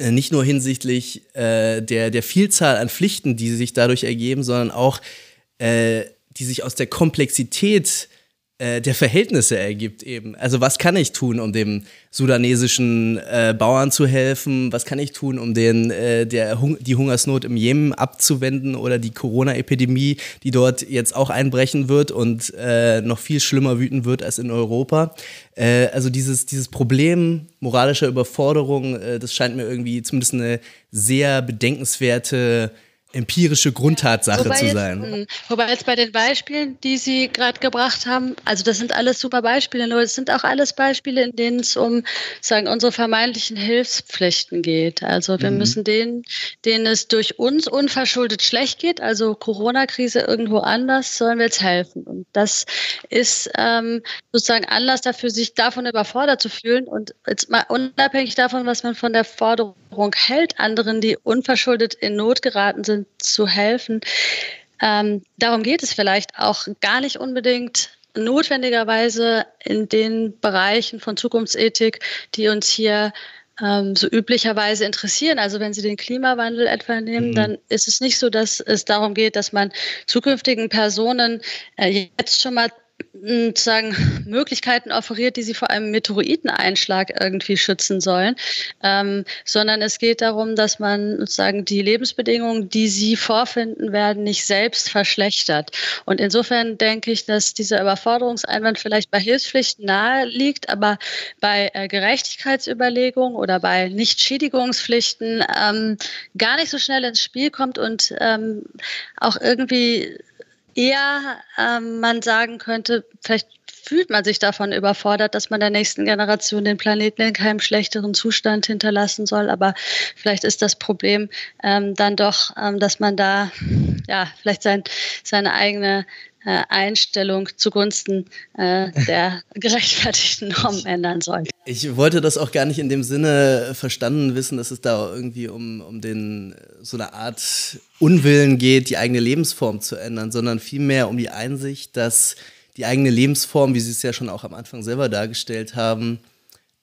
nicht nur hinsichtlich äh, der, der Vielzahl an Pflichten, die sich dadurch ergeben, sondern auch äh, die sich aus der Komplexität äh, der Verhältnisse ergibt eben. Also was kann ich tun, um dem sudanesischen äh, Bauern zu helfen? Was kann ich tun, um den, äh, der Hung die Hungersnot im Jemen abzuwenden oder die Corona-Epidemie, die dort jetzt auch einbrechen wird und äh, noch viel schlimmer wüten wird als in Europa? Äh, also dieses, dieses Problem moralischer Überforderung, äh, das scheint mir irgendwie zumindest eine sehr bedenkenswerte empirische Grundtatsache wobei zu sein. Jetzt, hm, wobei jetzt bei den Beispielen, die Sie gerade gebracht haben, also das sind alles super Beispiele, nur es sind auch alles Beispiele, in denen es um sagen unsere vermeintlichen Hilfspflichten geht. Also wir mhm. müssen denen, denen es durch uns unverschuldet schlecht geht, also Corona-Krise irgendwo anders, sollen wir jetzt helfen. Und das ist ähm, sozusagen Anlass dafür, sich davon überfordert zu fühlen und jetzt mal unabhängig davon, was man von der Forderung hält, anderen, die unverschuldet in Not geraten sind, zu helfen. Ähm, darum geht es vielleicht auch gar nicht unbedingt notwendigerweise in den Bereichen von Zukunftsethik, die uns hier ähm, so üblicherweise interessieren. Also wenn Sie den Klimawandel etwa nehmen, mhm. dann ist es nicht so, dass es darum geht, dass man zukünftigen Personen äh, jetzt schon mal sozusagen Möglichkeiten offeriert, die sie vor einem Meteoriteneinschlag irgendwie schützen sollen, ähm, sondern es geht darum, dass man sozusagen die Lebensbedingungen, die sie vorfinden werden, nicht selbst verschlechtert. Und insofern denke ich, dass dieser Überforderungseinwand vielleicht bei Hilfspflichten nahe liegt, aber bei äh, Gerechtigkeitsüberlegungen oder bei Nichtschädigungspflichten ähm, gar nicht so schnell ins Spiel kommt und ähm, auch irgendwie eher ähm, man sagen könnte, vielleicht fühlt man sich davon überfordert, dass man der nächsten Generation den Planeten in keinem schlechteren Zustand hinterlassen soll. Aber vielleicht ist das Problem ähm, dann doch, ähm, dass man da ja vielleicht sein, seine eigene äh, Einstellung zugunsten äh, der gerechtfertigten Normen ändern soll. Ich wollte das auch gar nicht in dem Sinne verstanden wissen, dass es da irgendwie um, um den so eine Art Unwillen geht, die eigene Lebensform zu ändern, sondern vielmehr um die Einsicht, dass die eigene Lebensform, wie Sie es ja schon auch am Anfang selber dargestellt haben,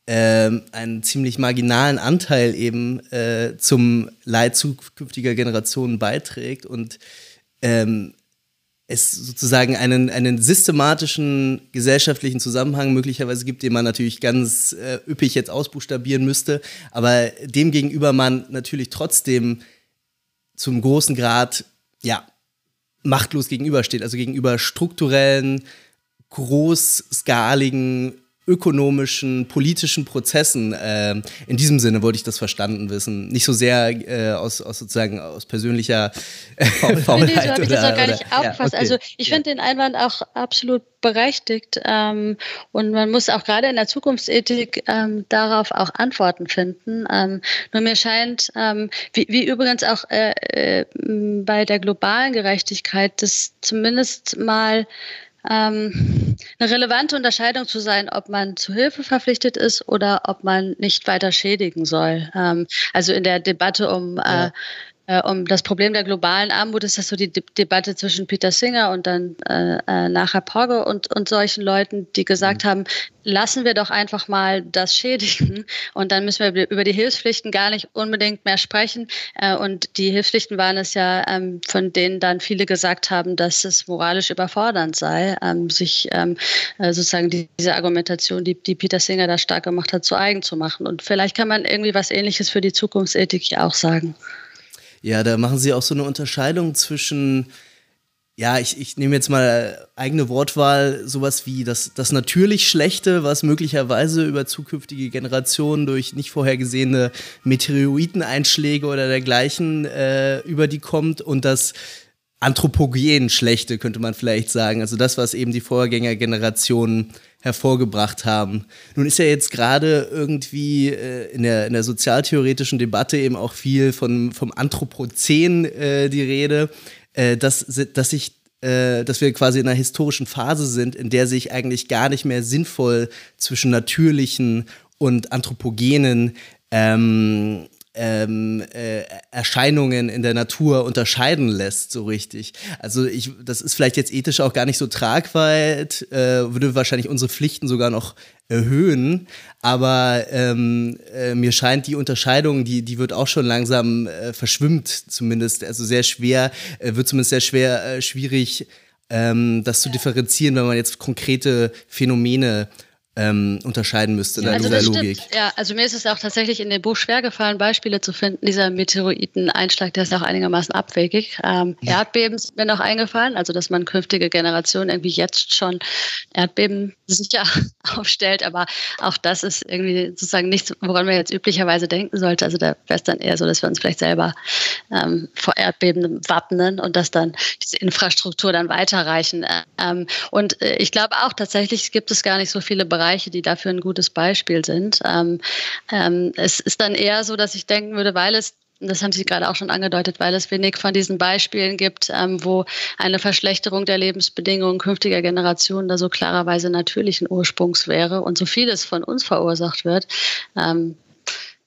ähm, einen ziemlich marginalen Anteil eben äh, zum Leid zukünftiger Generationen beiträgt und ähm, es sozusagen einen, einen systematischen gesellschaftlichen Zusammenhang möglicherweise gibt, den man natürlich ganz äh, üppig jetzt ausbuchstabieren müsste, aber demgegenüber man natürlich trotzdem zum großen Grad, ja, machtlos gegenübersteht, also gegenüber strukturellen, großskaligen ökonomischen, politischen Prozessen. Äh, in diesem Sinne wollte ich das verstanden wissen. Nicht so sehr äh, aus, aus sozusagen aus persönlicher äh, Faulheit. Nee, so habe ich das auch gar nicht aufgefasst. Ja, okay. Also ich ja. finde den Einwand auch absolut berechtigt. Ähm, und man muss auch gerade in der Zukunftsethik ähm, darauf auch Antworten finden. Ähm, nur mir scheint, ähm, wie, wie, übrigens auch äh, äh, bei der globalen Gerechtigkeit, das zumindest mal ähm, eine relevante Unterscheidung zu sein, ob man zu Hilfe verpflichtet ist oder ob man nicht weiter schädigen soll. Ähm, also in der Debatte um ja. äh, äh, um das Problem der globalen Armut ist das so die De Debatte zwischen Peter Singer und dann äh, äh, nachher Porge und, und solchen Leuten, die gesagt mhm. haben, lassen wir doch einfach mal das schädigen und dann müssen wir über die Hilfspflichten gar nicht unbedingt mehr sprechen. Äh, und die Hilfspflichten waren es ja, ähm, von denen dann viele gesagt haben, dass es moralisch überfordernd sei, ähm, sich ähm, äh, sozusagen die, diese Argumentation, die, die Peter Singer da stark gemacht hat, zu eigen zu machen. Und vielleicht kann man irgendwie was Ähnliches für die Zukunftsethik auch sagen. Ja, da machen sie auch so eine Unterscheidung zwischen, ja, ich, ich nehme jetzt mal eigene Wortwahl, sowas wie das, das natürlich Schlechte, was möglicherweise über zukünftige Generationen durch nicht vorhergesehene Meteoriteneinschläge oder dergleichen äh, über die kommt und das anthropogen Schlechte, könnte man vielleicht sagen. Also das, was eben die Vorgängergenerationen hervorgebracht haben. Nun ist ja jetzt gerade irgendwie äh, in, der, in der sozialtheoretischen Debatte eben auch viel von, vom Anthropozän äh, die Rede, äh, dass, dass sich äh, dass wir quasi in einer historischen Phase sind, in der sich eigentlich gar nicht mehr sinnvoll zwischen natürlichen und anthropogenen ähm, ähm, äh, Erscheinungen in der Natur unterscheiden lässt, so richtig. Also ich, das ist vielleicht jetzt ethisch auch gar nicht so tragweit, äh, würde wahrscheinlich unsere Pflichten sogar noch erhöhen, aber ähm, äh, mir scheint die Unterscheidung, die, die wird auch schon langsam äh, verschwimmt, zumindest, also sehr schwer, äh, wird zumindest sehr schwer, äh, schwierig, ähm, das zu differenzieren, wenn man jetzt konkrete Phänomene ähm, unterscheiden müsste ja, in also dieser Logik. Stimmt. Ja, also mir ist es auch tatsächlich in dem Buch schwer gefallen, Beispiele zu finden. Dieser Meteoriteneinschlag, der ist auch einigermaßen abwegig. Ähm, ja. Erdbeben sind mir noch eingefallen, also dass man künftige Generationen irgendwie jetzt schon Erdbeben sicher aufstellt, aber auch das ist irgendwie sozusagen nichts, woran man jetzt üblicherweise denken sollte. Also da wäre es dann eher so, dass wir uns vielleicht selber ähm, vor Erdbeben wappnen und dass dann diese Infrastruktur dann weiterreichen. Ähm, und äh, ich glaube auch tatsächlich gibt es gar nicht so viele Bereiche, Bereiche, die dafür ein gutes Beispiel sind. Ähm, ähm, es ist dann eher so, dass ich denken würde, weil es das haben Sie gerade auch schon angedeutet, weil es wenig von diesen Beispielen gibt, ähm, wo eine Verschlechterung der Lebensbedingungen künftiger Generationen da so klarerweise natürlichen Ursprungs wäre und so vieles von uns verursacht wird. Ähm,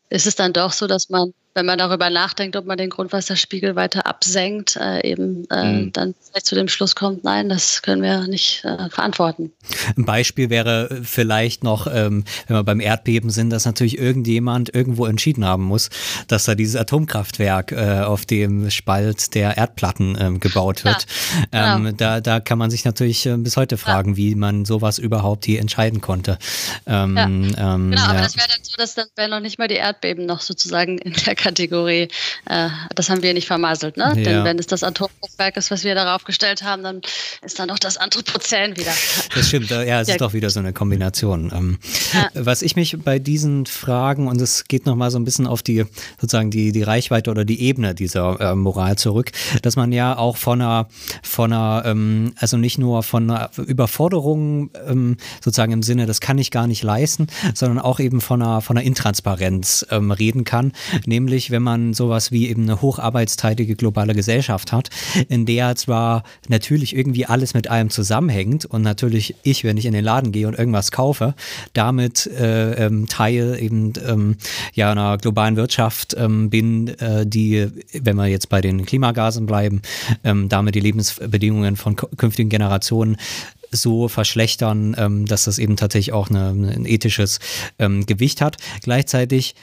ist es dann doch so, dass man wenn man darüber nachdenkt, ob man den Grundwasserspiegel weiter absenkt, äh, eben äh, mhm. dann vielleicht zu dem Schluss kommt, nein, das können wir nicht äh, verantworten. Ein Beispiel wäre vielleicht noch, ähm, wenn wir beim Erdbeben sind, dass natürlich irgendjemand irgendwo entschieden haben muss, dass da dieses Atomkraftwerk äh, auf dem Spalt der Erdplatten ähm, gebaut wird. Ja, genau. ähm, da, da kann man sich natürlich äh, bis heute fragen, ja. wie man sowas überhaupt hier entscheiden konnte. Ähm, ja. Ähm, genau, aber das wäre dann so, dass dann wäre noch nicht mal die Erdbeben noch sozusagen in der Kategorie. Äh, das haben wir nicht vermasselt, ne? Ja. Denn wenn es das Atomkraftwerk ist, was wir darauf gestellt haben, dann ist dann doch das Anthropozän wieder. Das stimmt, ja, es ja. ist doch wieder so eine Kombination. Ähm, ja. Was ich mich bei diesen Fragen, und es geht nochmal so ein bisschen auf die sozusagen die, die Reichweite oder die Ebene dieser äh, Moral zurück, dass man ja auch von einer, von einer ähm, also nicht nur von einer Überforderung ähm, sozusagen im Sinne, das kann ich gar nicht leisten, sondern auch eben von einer, von einer Intransparenz ähm, reden kann, nämlich nämlich wenn man sowas wie eben eine hocharbeitsteilige globale Gesellschaft hat, in der zwar natürlich irgendwie alles mit allem zusammenhängt und natürlich ich, wenn ich in den Laden gehe und irgendwas kaufe, damit äh, ähm, Teil eben ähm, ja einer globalen Wirtschaft ähm, bin, äh, die, wenn wir jetzt bei den Klimagasen bleiben, ähm, damit die Lebensbedingungen von künftigen Generationen so verschlechtern, ähm, dass das eben tatsächlich auch eine, ein ethisches ähm, Gewicht hat. Gleichzeitig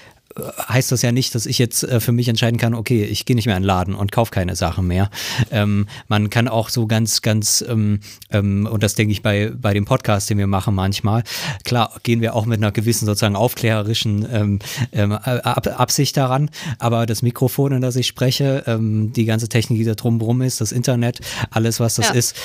heißt das ja nicht, dass ich jetzt äh, für mich entscheiden kann, okay, ich gehe nicht mehr in den Laden und kaufe keine Sachen mehr. Ähm, man kann auch so ganz, ganz, ähm, ähm, und das denke ich bei, bei dem Podcast, den wir machen manchmal, klar gehen wir auch mit einer gewissen sozusagen aufklärerischen ähm, ähm, Ab Absicht daran, aber das Mikrofon, in das ich spreche, ähm, die ganze Technik, die da drumherum ist, das Internet, alles, was das ja. ist,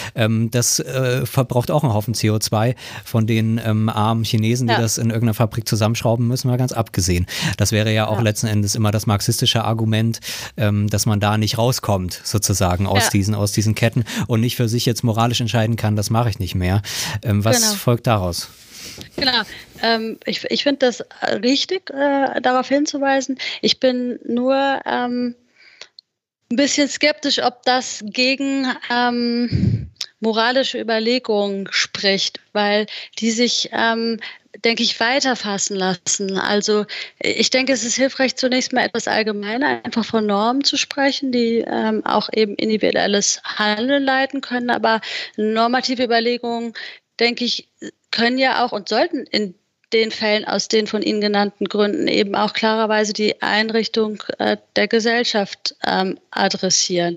das äh, verbraucht auch einen Haufen CO2 von den armen Chinesen, die ja. das in irgendeiner Fabrik zusammenschrauben müssen, mal ganz abgesehen. Das wäre wäre ja auch ja. letzten Endes immer das marxistische Argument, ähm, dass man da nicht rauskommt, sozusagen aus, ja. diesen, aus diesen Ketten und nicht für sich jetzt moralisch entscheiden kann, das mache ich nicht mehr. Ähm, was genau. folgt daraus? Genau. Ähm, ich ich finde das richtig, äh, darauf hinzuweisen. Ich bin nur ähm, ein bisschen skeptisch, ob das gegen ähm, moralische Überlegungen spricht, weil die sich ähm, denke ich, weiterfassen lassen. Also ich denke, es ist hilfreich, zunächst mal etwas allgemeiner, einfach von Normen zu sprechen, die ähm, auch eben individuelles Handeln leiten können. Aber normative Überlegungen, denke ich, können ja auch und sollten in den Fällen aus den von Ihnen genannten Gründen eben auch klarerweise die Einrichtung äh, der Gesellschaft ähm, adressieren.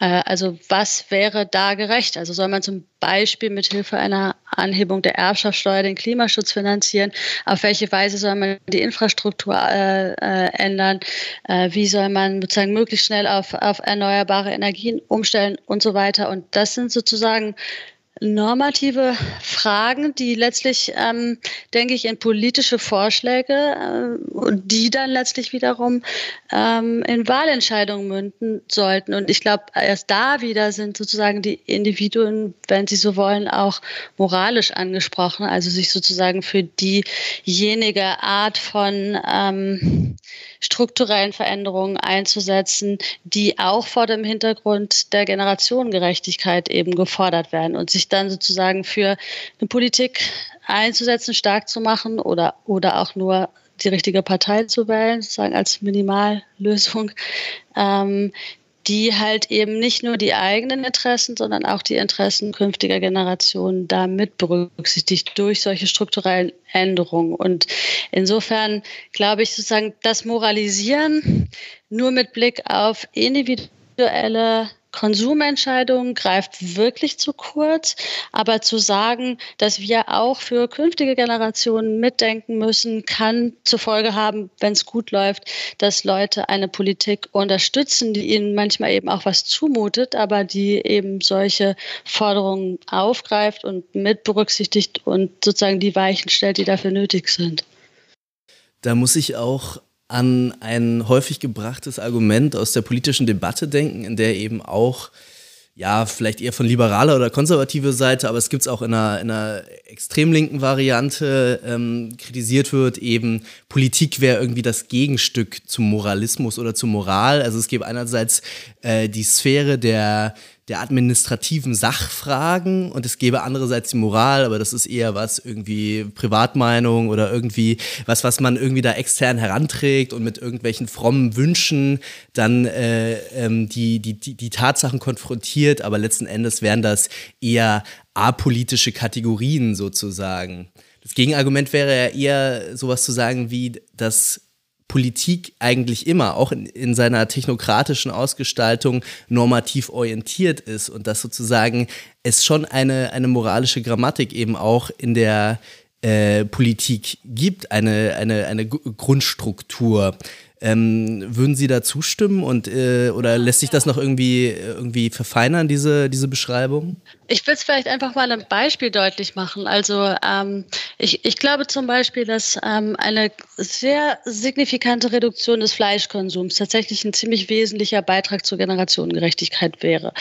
Äh, also was wäre da gerecht? Also soll man zum Beispiel mit Hilfe einer Anhebung der Erbschaftssteuer den Klimaschutz finanzieren? Auf welche Weise soll man die Infrastruktur äh, äh ändern? Äh, wie soll man sozusagen möglichst schnell auf, auf erneuerbare Energien umstellen und so weiter? Und das sind sozusagen normative Fragen, die letztlich, ähm, denke ich, in politische Vorschläge äh, die dann letztlich wiederum ähm, in Wahlentscheidungen münden sollten. Und ich glaube, erst da wieder sind sozusagen die Individuen, wenn sie so wollen, auch moralisch angesprochen, also sich sozusagen für diejenige Art von ähm, strukturellen Veränderungen einzusetzen, die auch vor dem Hintergrund der Generationengerechtigkeit eben gefordert werden und sich dann sozusagen für eine Politik einzusetzen, stark zu machen oder, oder auch nur die richtige Partei zu wählen, sozusagen als Minimallösung, ähm, die halt eben nicht nur die eigenen Interessen, sondern auch die Interessen künftiger Generationen da mit berücksichtigt durch solche strukturellen Änderungen. Und insofern glaube ich sozusagen, das Moralisieren nur mit Blick auf individuelle Konsumentscheidungen greift wirklich zu kurz. Aber zu sagen, dass wir auch für künftige Generationen mitdenken müssen, kann zur Folge haben, wenn es gut läuft, dass Leute eine Politik unterstützen, die ihnen manchmal eben auch was zumutet, aber die eben solche Forderungen aufgreift und mit berücksichtigt und sozusagen die Weichen stellt, die dafür nötig sind. Da muss ich auch an ein häufig gebrachtes Argument aus der politischen Debatte denken, in der eben auch, ja, vielleicht eher von liberaler oder konservativer Seite, aber es gibt es auch in einer, in einer extrem linken Variante, ähm, kritisiert wird, eben Politik wäre irgendwie das Gegenstück zum Moralismus oder zur Moral. Also es gäbe einerseits äh, die Sphäre der der administrativen Sachfragen und es gäbe andererseits die Moral, aber das ist eher was irgendwie Privatmeinung oder irgendwie was, was man irgendwie da extern heranträgt und mit irgendwelchen frommen Wünschen dann äh, ähm, die, die, die, die Tatsachen konfrontiert, aber letzten Endes wären das eher apolitische Kategorien sozusagen. Das Gegenargument wäre ja eher sowas zu sagen wie, dass Politik eigentlich immer, auch in, in seiner technokratischen Ausgestaltung, normativ orientiert ist und dass sozusagen es schon eine, eine moralische Grammatik eben auch in der äh, Politik gibt, eine, eine, eine Grundstruktur. Ähm, würden Sie da zustimmen und äh, oder lässt sich das noch irgendwie, irgendwie verfeinern, diese, diese Beschreibung? Ich will es vielleicht einfach mal ein Beispiel deutlich machen. Also ähm, ich, ich glaube zum Beispiel, dass ähm, eine sehr signifikante Reduktion des Fleischkonsums tatsächlich ein ziemlich wesentlicher Beitrag zur Generationengerechtigkeit wäre,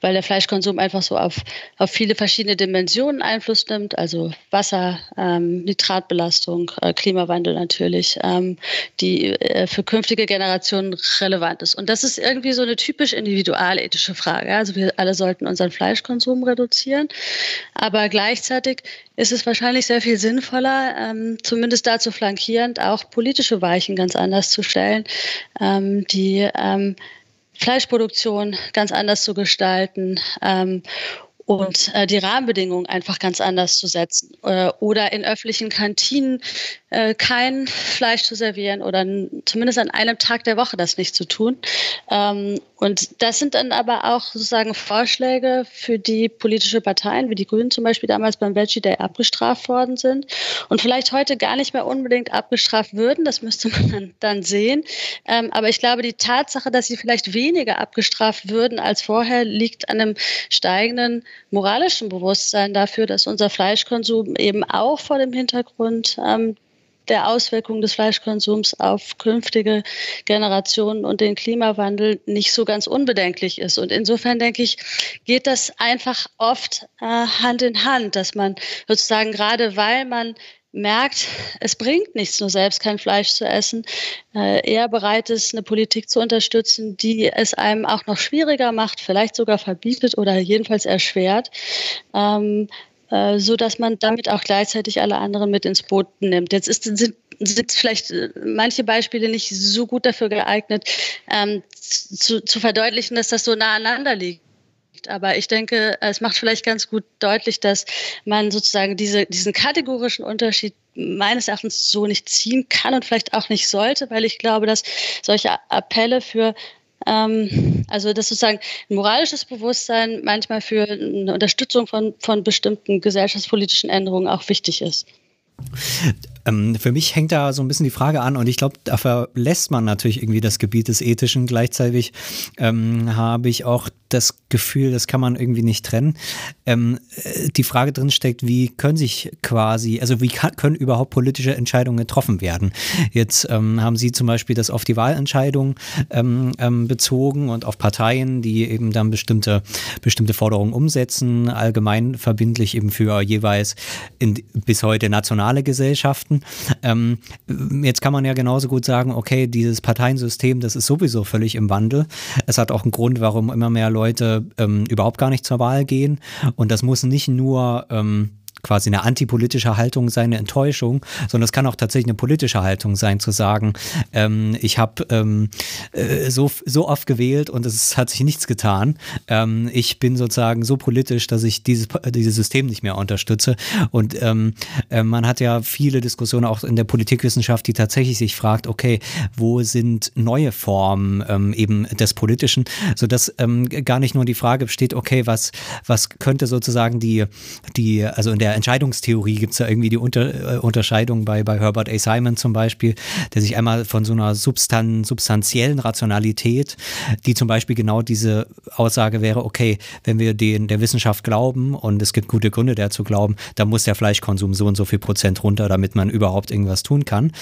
weil der Fleischkonsum einfach so auf, auf viele verschiedene Dimensionen Einfluss nimmt, also Wasser, ähm, Nitratbelastung, äh, Klimawandel natürlich, ähm, die äh, für künftige Generationen relevant ist. Und das ist irgendwie so eine typisch individualethische Frage. Also wir alle sollten unseren Fleischkonsum reduzieren, aber gleichzeitig ist es wahrscheinlich sehr viel sinnvoller, ähm, zumindest dazu flankierend auch politische Weichen ganz anders zu stellen, ähm, die ähm, Fleischproduktion ganz anders zu gestalten ähm, und äh, die Rahmenbedingungen einfach ganz anders zu setzen. Äh, oder in öffentlichen Kantinen äh, kein Fleisch zu servieren oder zumindest an einem Tag der Woche das nicht zu tun. Ähm, und das sind dann aber auch sozusagen Vorschläge, für die politische Parteien, wie die Grünen zum Beispiel damals beim Veggie Day abgestraft worden sind und vielleicht heute gar nicht mehr unbedingt abgestraft würden. Das müsste man dann, sehen. Ähm, aber ich glaube, die Tatsache, dass sie vielleicht weniger abgestraft würden als vorher, liegt an einem steigenden moralischen Bewusstsein dafür, dass unser Fleischkonsum eben auch vor dem Hintergrund ähm, der Auswirkungen des Fleischkonsums auf künftige Generationen und den Klimawandel nicht so ganz unbedenklich ist. Und insofern denke ich, geht das einfach oft äh, Hand in Hand, dass man sozusagen gerade weil man merkt, es bringt nichts, nur selbst kein Fleisch zu essen, äh, eher bereit ist, eine Politik zu unterstützen, die es einem auch noch schwieriger macht, vielleicht sogar verbietet oder jedenfalls erschwert, ähm, äh, so dass man damit auch gleichzeitig alle anderen mit ins Boot nimmt. Jetzt ist, sind, sind vielleicht äh, manche Beispiele nicht so gut dafür geeignet, ähm, zu, zu verdeutlichen, dass das so nah aneinander liegt. Aber ich denke, es macht vielleicht ganz gut deutlich, dass man sozusagen diese, diesen kategorischen Unterschied meines Erachtens so nicht ziehen kann und vielleicht auch nicht sollte, weil ich glaube, dass solche Appelle für ähm, also dass sozusagen ein moralisches Bewusstsein manchmal für eine Unterstützung von, von bestimmten gesellschaftspolitischen Änderungen auch wichtig ist. Ähm, für mich hängt da so ein bisschen die Frage an und ich glaube, da verlässt man natürlich irgendwie das Gebiet des Ethischen. Gleichzeitig ähm, habe ich auch das Gefühl, das kann man irgendwie nicht trennen. Ähm, äh, die Frage drin steckt, wie können sich quasi, also wie kann, können überhaupt politische Entscheidungen getroffen werden? Jetzt ähm, haben Sie zum Beispiel das auf die Wahlentscheidung ähm, ähm, bezogen und auf Parteien, die eben dann bestimmte, bestimmte Forderungen umsetzen, allgemein verbindlich eben für jeweils in, bis heute nationale Gesellschaften. Ähm, jetzt kann man ja genauso gut sagen, okay, dieses Parteiensystem, das ist sowieso völlig im Wandel. Es hat auch einen Grund, warum immer mehr Leute ähm, überhaupt gar nicht zur Wahl gehen. Und das muss nicht nur ähm, quasi eine antipolitische Haltung sein, eine Enttäuschung, sondern es kann auch tatsächlich eine politische Haltung sein, zu sagen, ähm, ich habe ähm, äh, so, so oft gewählt und es hat sich nichts getan. Ähm, ich bin sozusagen so politisch, dass ich dieses, dieses System nicht mehr unterstütze. Und ähm, äh, man hat ja viele Diskussionen auch in der Politikwissenschaft, die tatsächlich sich fragt, okay, wo sind neue Formen ähm, eben des Politischen, sodass ähm, gar nicht nur die Frage besteht, okay, was, was könnte sozusagen die, die, also in der Entscheidungstheorie gibt es ja irgendwie die Unter, äh, Unterscheidung bei, bei Herbert A. Simon zum Beispiel, der sich einmal von so einer Substan substanziellen Rationalität, die zum Beispiel genau diese Aussage wäre, okay, wenn wir den der Wissenschaft glauben und es gibt gute Gründe dazu glauben, dann muss der Fleischkonsum so und so viel Prozent runter, damit man überhaupt irgendwas tun kann.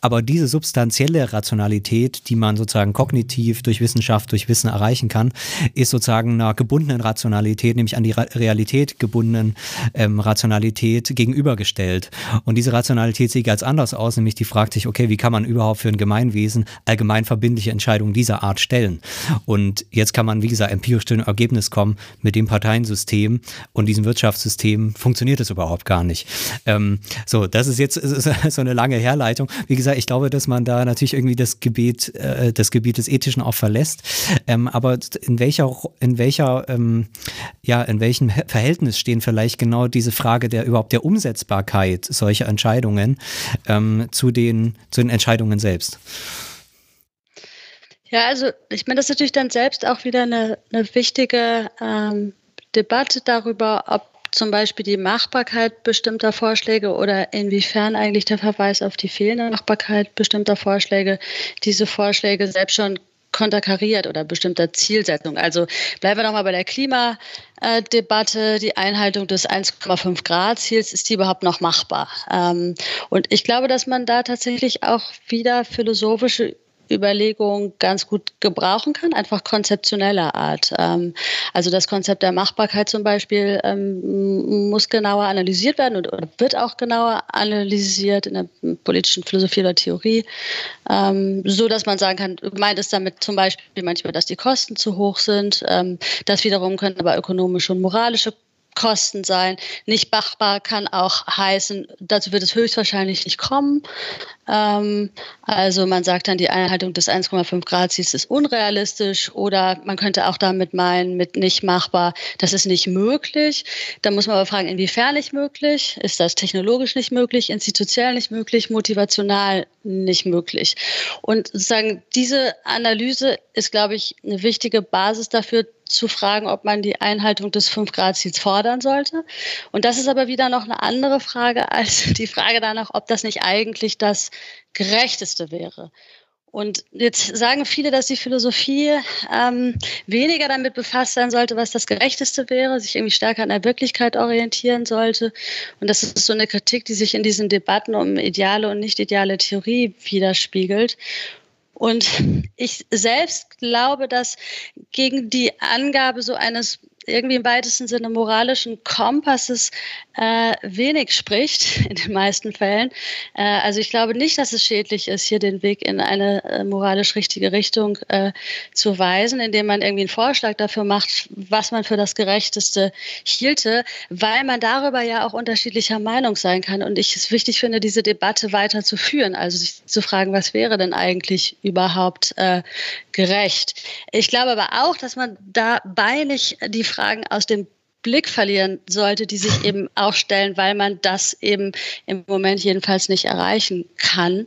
Aber diese substanzielle Rationalität, die man sozusagen kognitiv durch Wissenschaft, durch Wissen erreichen kann, ist sozusagen einer gebundenen Rationalität, nämlich an die Realität gebundenen ähm, Rationalität Rationalität gegenübergestellt. Und diese Rationalität sieht ganz anders aus, nämlich die fragt sich, okay, wie kann man überhaupt für ein Gemeinwesen allgemein verbindliche Entscheidungen dieser Art stellen? Und jetzt kann man, wie gesagt, empirisch zu einem Ergebnis kommen, mit dem Parteiensystem und diesem Wirtschaftssystem funktioniert es überhaupt gar nicht. Ähm, so, das ist jetzt so eine lange Herleitung. Wie gesagt, ich glaube, dass man da natürlich irgendwie das Gebiet, äh, das Gebiet des Ethischen auch verlässt. Ähm, aber in welcher, in welcher, ähm, ja, in welchem Verhältnis stehen vielleicht genau diese Frage der überhaupt der Umsetzbarkeit solcher Entscheidungen ähm, zu den, zu den Entscheidungen selbst? Ja, also ich meine, das ist natürlich dann selbst auch wieder eine, eine wichtige ähm, Debatte darüber, ob zum Beispiel die Machbarkeit bestimmter Vorschläge oder inwiefern eigentlich der Verweis auf die fehlende Machbarkeit bestimmter Vorschläge diese Vorschläge selbst schon konterkariert oder bestimmter Zielsetzung. Also bleiben wir nochmal bei der Klimadebatte. Die Einhaltung des 1,5 Grad Ziels, ist die überhaupt noch machbar? Ähm, und ich glaube, dass man da tatsächlich auch wieder philosophische Überlegung ganz gut gebrauchen kann, einfach konzeptioneller Art. Ähm, also das Konzept der Machbarkeit zum Beispiel ähm, muss genauer analysiert werden oder wird auch genauer analysiert in der politischen Philosophie oder Theorie, ähm, so dass man sagen kann, gemeint ist damit zum Beispiel manchmal, dass die Kosten zu hoch sind. das wiederum können aber ökonomische und moralische Kosten sein. Nicht machbar kann auch heißen, dazu wird es höchstwahrscheinlich nicht kommen. Ähm, also man sagt dann, die Einhaltung des 1,5 Grad Ziels ist unrealistisch oder man könnte auch damit meinen, mit nicht machbar, das ist nicht möglich. Da muss man aber fragen, inwiefern nicht möglich? Ist das technologisch nicht möglich, institutionell nicht möglich, motivational nicht möglich? Und sozusagen diese Analyse ist, glaube ich, eine wichtige Basis dafür, zu fragen, ob man die Einhaltung des 5-Grad-Ziels fordern sollte. Und das ist aber wieder noch eine andere Frage als die Frage danach, ob das nicht eigentlich das gerechteste wäre. Und jetzt sagen viele, dass die Philosophie ähm, weniger damit befasst sein sollte, was das Gerechteste wäre, sich irgendwie stärker an der Wirklichkeit orientieren sollte. Und das ist so eine Kritik, die sich in diesen Debatten um ideale und nicht ideale Theorie widerspiegelt. Und ich selbst glaube, dass gegen die Angabe so eines irgendwie im weitesten Sinne moralischen Kompasses äh, wenig spricht, in den meisten Fällen. Äh, also ich glaube nicht, dass es schädlich ist, hier den Weg in eine äh, moralisch richtige Richtung äh, zu weisen, indem man irgendwie einen Vorschlag dafür macht, was man für das Gerechteste hielte, weil man darüber ja auch unterschiedlicher Meinung sein kann. Und ich es wichtig finde, diese Debatte weiter zu führen, also sich zu fragen, was wäre denn eigentlich überhaupt äh, gerecht. Ich glaube aber auch, dass man dabei nicht die Frage Fragen aus dem Blick verlieren sollte, die sich eben auch stellen, weil man das eben im Moment jedenfalls nicht erreichen kann.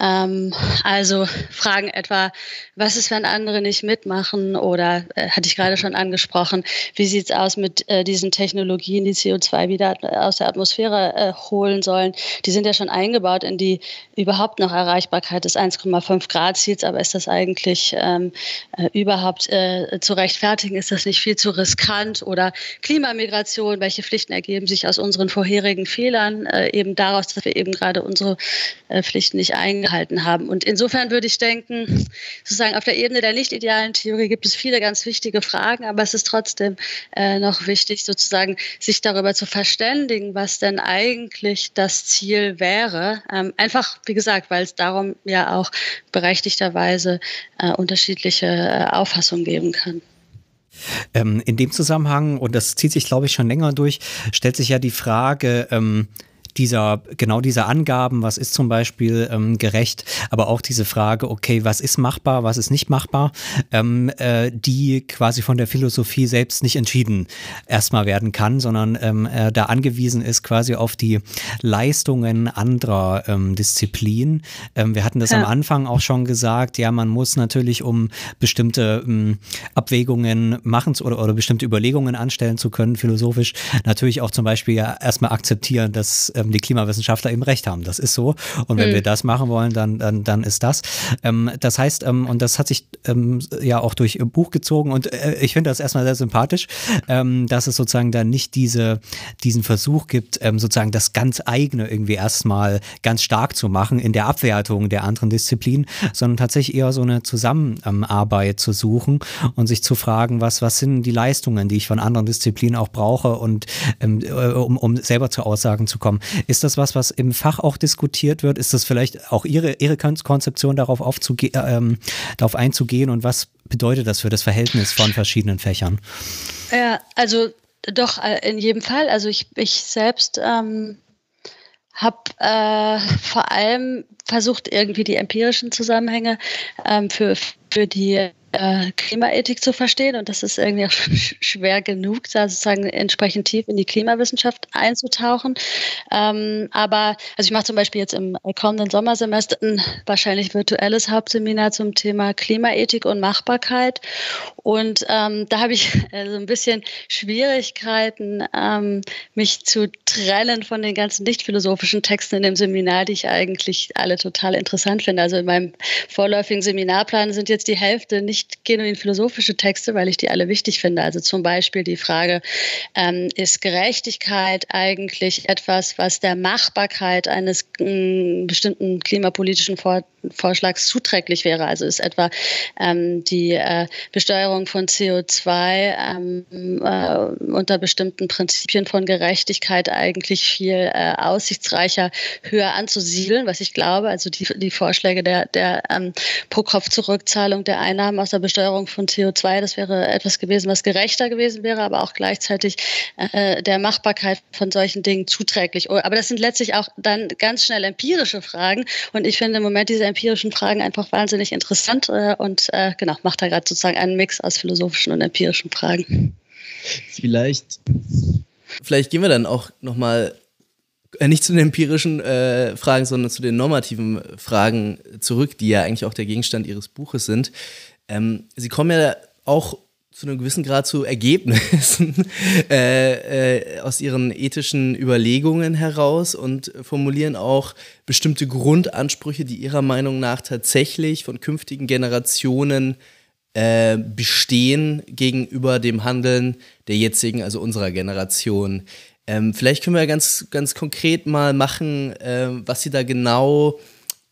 Ähm, also Fragen etwa, was ist, wenn andere nicht mitmachen? Oder äh, hatte ich gerade schon angesprochen, wie sieht es aus mit äh, diesen Technologien, die CO2 wieder aus der Atmosphäre äh, holen sollen? Die sind ja schon eingebaut in die überhaupt noch Erreichbarkeit des 1,5 Grad Ziels, aber ist das eigentlich ähm, äh, überhaupt äh, zu rechtfertigen? Ist das nicht viel zu riskant? Oder Klimamigration, welche Pflichten ergeben sich aus unseren vorherigen Fehlern, äh, eben daraus, dass wir eben gerade unsere Pflichten nicht eingehalten gehalten haben. Und insofern würde ich denken, sozusagen auf der Ebene der nicht idealen Theorie gibt es viele ganz wichtige Fragen, aber es ist trotzdem äh, noch wichtig, sozusagen sich darüber zu verständigen, was denn eigentlich das Ziel wäre. Ähm, einfach, wie gesagt, weil es darum ja auch berechtigterweise äh, unterschiedliche äh, Auffassungen geben kann. Ähm, in dem Zusammenhang, und das zieht sich, glaube ich, schon länger durch, stellt sich ja die Frage, ähm, dieser, genau dieser Angaben, was ist zum Beispiel ähm, gerecht, aber auch diese Frage, okay, was ist machbar, was ist nicht machbar, ähm, äh, die quasi von der Philosophie selbst nicht entschieden erstmal werden kann, sondern ähm, äh, da angewiesen ist quasi auf die Leistungen anderer ähm, Disziplinen. Ähm, wir hatten das ja. am Anfang auch schon gesagt, ja, man muss natürlich, um bestimmte ähm, Abwägungen machen zu, oder, oder bestimmte Überlegungen anstellen zu können, philosophisch, natürlich auch zum Beispiel ja erstmal akzeptieren, dass ähm, die Klimawissenschaftler eben recht haben. Das ist so. Und wenn mhm. wir das machen wollen, dann, dann, dann ist das. Ähm, das heißt, ähm, und das hat sich ähm, ja auch durch Ihr Buch gezogen und äh, ich finde das erstmal sehr sympathisch, ähm, dass es sozusagen dann nicht diese, diesen Versuch gibt, ähm, sozusagen das ganz eigene irgendwie erstmal ganz stark zu machen in der Abwertung der anderen Disziplinen, sondern tatsächlich eher so eine Zusammenarbeit zu suchen und sich zu fragen, was, was sind die Leistungen, die ich von anderen Disziplinen auch brauche und äh, um, um selber zu Aussagen zu kommen. Ist das was, was im Fach auch diskutiert wird? Ist das vielleicht auch Ihre, Ihre Konzeption darauf, aufzuge ähm, darauf einzugehen und was bedeutet das für das Verhältnis von verschiedenen Fächern? Ja, also doch, äh, in jedem Fall. Also ich, ich selbst ähm, habe äh, vor allem versucht, irgendwie die empirischen Zusammenhänge ähm, für, für die äh, Klimaethik zu verstehen und das ist irgendwie auch schwer genug, da sozusagen entsprechend tief in die Klimawissenschaft einzutauchen. Ähm, aber also ich mache zum Beispiel jetzt im kommenden Sommersemester ein wahrscheinlich virtuelles Hauptseminar zum Thema Klimaethik und Machbarkeit und ähm, da habe ich äh, so ein bisschen Schwierigkeiten, ähm, mich zu trennen von den ganzen nicht philosophischen Texten in dem Seminar, die ich eigentlich alle total interessant finde. Also in meinem vorläufigen Seminarplan sind jetzt die Hälfte nicht genuin philosophische Texte, weil ich die alle wichtig finde. Also zum Beispiel die Frage, ähm, ist Gerechtigkeit eigentlich etwas, was der Machbarkeit eines äh, bestimmten klimapolitischen Vor Vorschlags zuträglich wäre? Also ist etwa ähm, die äh, Besteuerung von CO2 ähm, äh, unter bestimmten Prinzipien von Gerechtigkeit eigentlich viel äh, aussichtsreicher höher anzusiedeln, was ich glaube. Also die, die Vorschläge der, der ähm, Pro-Kopf-Zurückzahlung der Einnahmen aus der Besteuerung von CO2. Das wäre etwas gewesen, was gerechter gewesen wäre, aber auch gleichzeitig äh, der Machbarkeit von solchen Dingen zuträglich. Oh, aber das sind letztlich auch dann ganz schnell empirische Fragen. Und ich finde im Moment diese empirischen Fragen einfach wahnsinnig interessant äh, und äh, genau, macht da gerade sozusagen einen Mix aus philosophischen und empirischen Fragen. Vielleicht. Vielleicht gehen wir dann auch nochmal äh, nicht zu den empirischen äh, Fragen, sondern zu den normativen Fragen zurück, die ja eigentlich auch der Gegenstand Ihres Buches sind. Ähm, sie kommen ja auch zu einem gewissen Grad zu Ergebnissen äh, äh, aus ihren ethischen Überlegungen heraus und formulieren auch bestimmte Grundansprüche, die ihrer Meinung nach tatsächlich von künftigen Generationen äh, bestehen gegenüber dem Handeln der jetzigen, also unserer Generation. Ähm, vielleicht können wir ganz, ganz konkret mal machen, äh, was sie da genau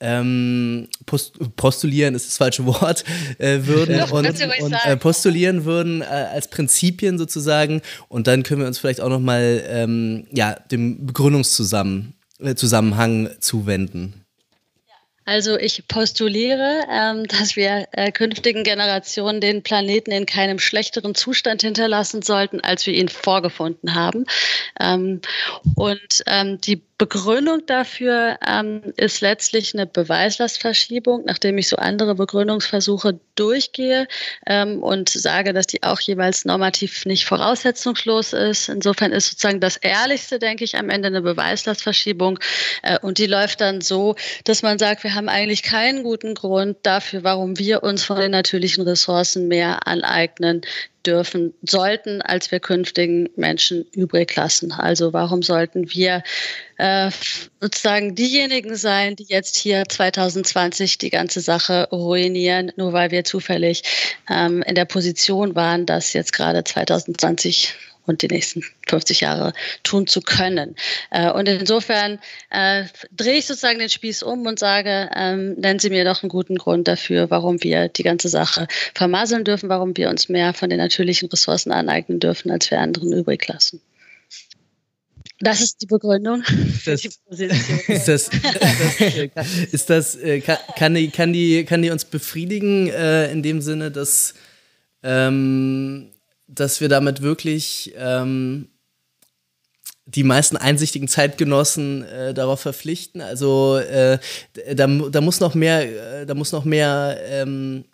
ähm, post postulieren ist das falsche Wort, äh, würden ja, und, und äh, postulieren würden äh, als Prinzipien sozusagen. Und dann können wir uns vielleicht auch nochmal ähm, ja, dem Begründungszusammenhang äh, zuwenden. Also ich postuliere, ähm, dass wir äh, künftigen Generationen den Planeten in keinem schlechteren Zustand hinterlassen sollten, als wir ihn vorgefunden haben. Ähm, und ähm, die Begründung dafür ähm, ist letztlich eine Beweislastverschiebung, nachdem ich so andere Begründungsversuche durchgehe ähm, und sage, dass die auch jeweils normativ nicht voraussetzungslos ist. Insofern ist sozusagen das Ehrlichste, denke ich, am Ende eine Beweislastverschiebung. Äh, und die läuft dann so, dass man sagt, wir haben eigentlich keinen guten Grund dafür, warum wir uns von den natürlichen Ressourcen mehr aneignen, dürfen, sollten, als wir künftigen Menschen übrig lassen. Also warum sollten wir äh, sozusagen diejenigen sein, die jetzt hier 2020 die ganze Sache ruinieren, nur weil wir zufällig ähm, in der Position waren, dass jetzt gerade 2020 und die nächsten 50 Jahre tun zu können. Äh, und insofern äh, drehe ich sozusagen den Spieß um und sage, ähm, nennen Sie mir doch einen guten Grund dafür, warum wir die ganze Sache vermasseln dürfen, warum wir uns mehr von den natürlichen Ressourcen aneignen dürfen, als wir anderen übrig lassen. Das ist die Begründung. Das, die ist das, ist das, äh, kann, kann, die, kann, die, kann die uns befriedigen äh, in dem Sinne, dass ähm, dass wir damit wirklich ähm, die meisten einsichtigen Zeitgenossen äh, darauf verpflichten. Also äh, da, da muss noch mehr, äh, da muss noch mehr ähm,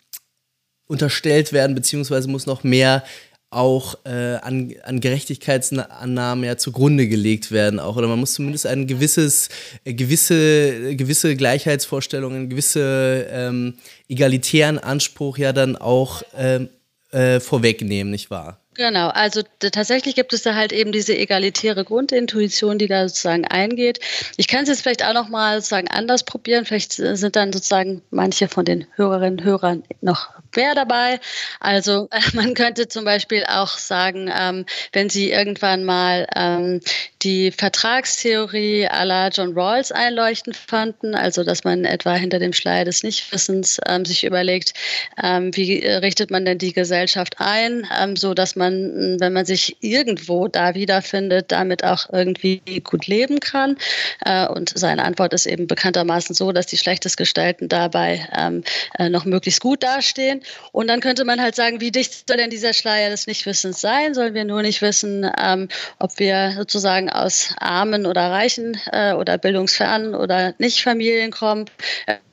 unterstellt werden, beziehungsweise muss noch mehr auch äh, an, an Gerechtigkeitsannahmen ja zugrunde gelegt werden auch. Oder man muss zumindest ein gewisses, äh, gewisse, gewisse Gleichheitsvorstellungen, gewisse ähm, egalitären Anspruch ja dann auch ähm, äh, vorwegnehmen, nicht wahr? Genau, also tatsächlich gibt es da halt eben diese egalitäre Grundintuition, die da sozusagen eingeht. Ich kann es jetzt vielleicht auch noch mal sozusagen anders probieren. Vielleicht sind dann sozusagen manche von den Hörerinnen und Hörern noch mehr dabei. Also äh, man könnte zum Beispiel auch sagen, ähm, wenn Sie irgendwann mal ähm, die Vertragstheorie à la John Rawls einleuchtend fanden, also dass man etwa hinter dem Schleier des Nichtwissens ähm, sich überlegt, ähm, wie richtet man denn die Gesellschaft ein, ähm, so dass man, wenn man sich irgendwo da wiederfindet, damit auch irgendwie gut leben kann. Äh, und seine Antwort ist eben bekanntermaßen so, dass die Schlechtestgestellten dabei ähm, äh, noch möglichst gut dastehen. Und dann könnte man halt sagen, wie dicht soll denn dieser Schleier des Nichtwissens sein? Sollen wir nur nicht wissen, ähm, ob wir sozusagen aus armen oder reichen äh, oder bildungsfernen oder nicht Familien kommen?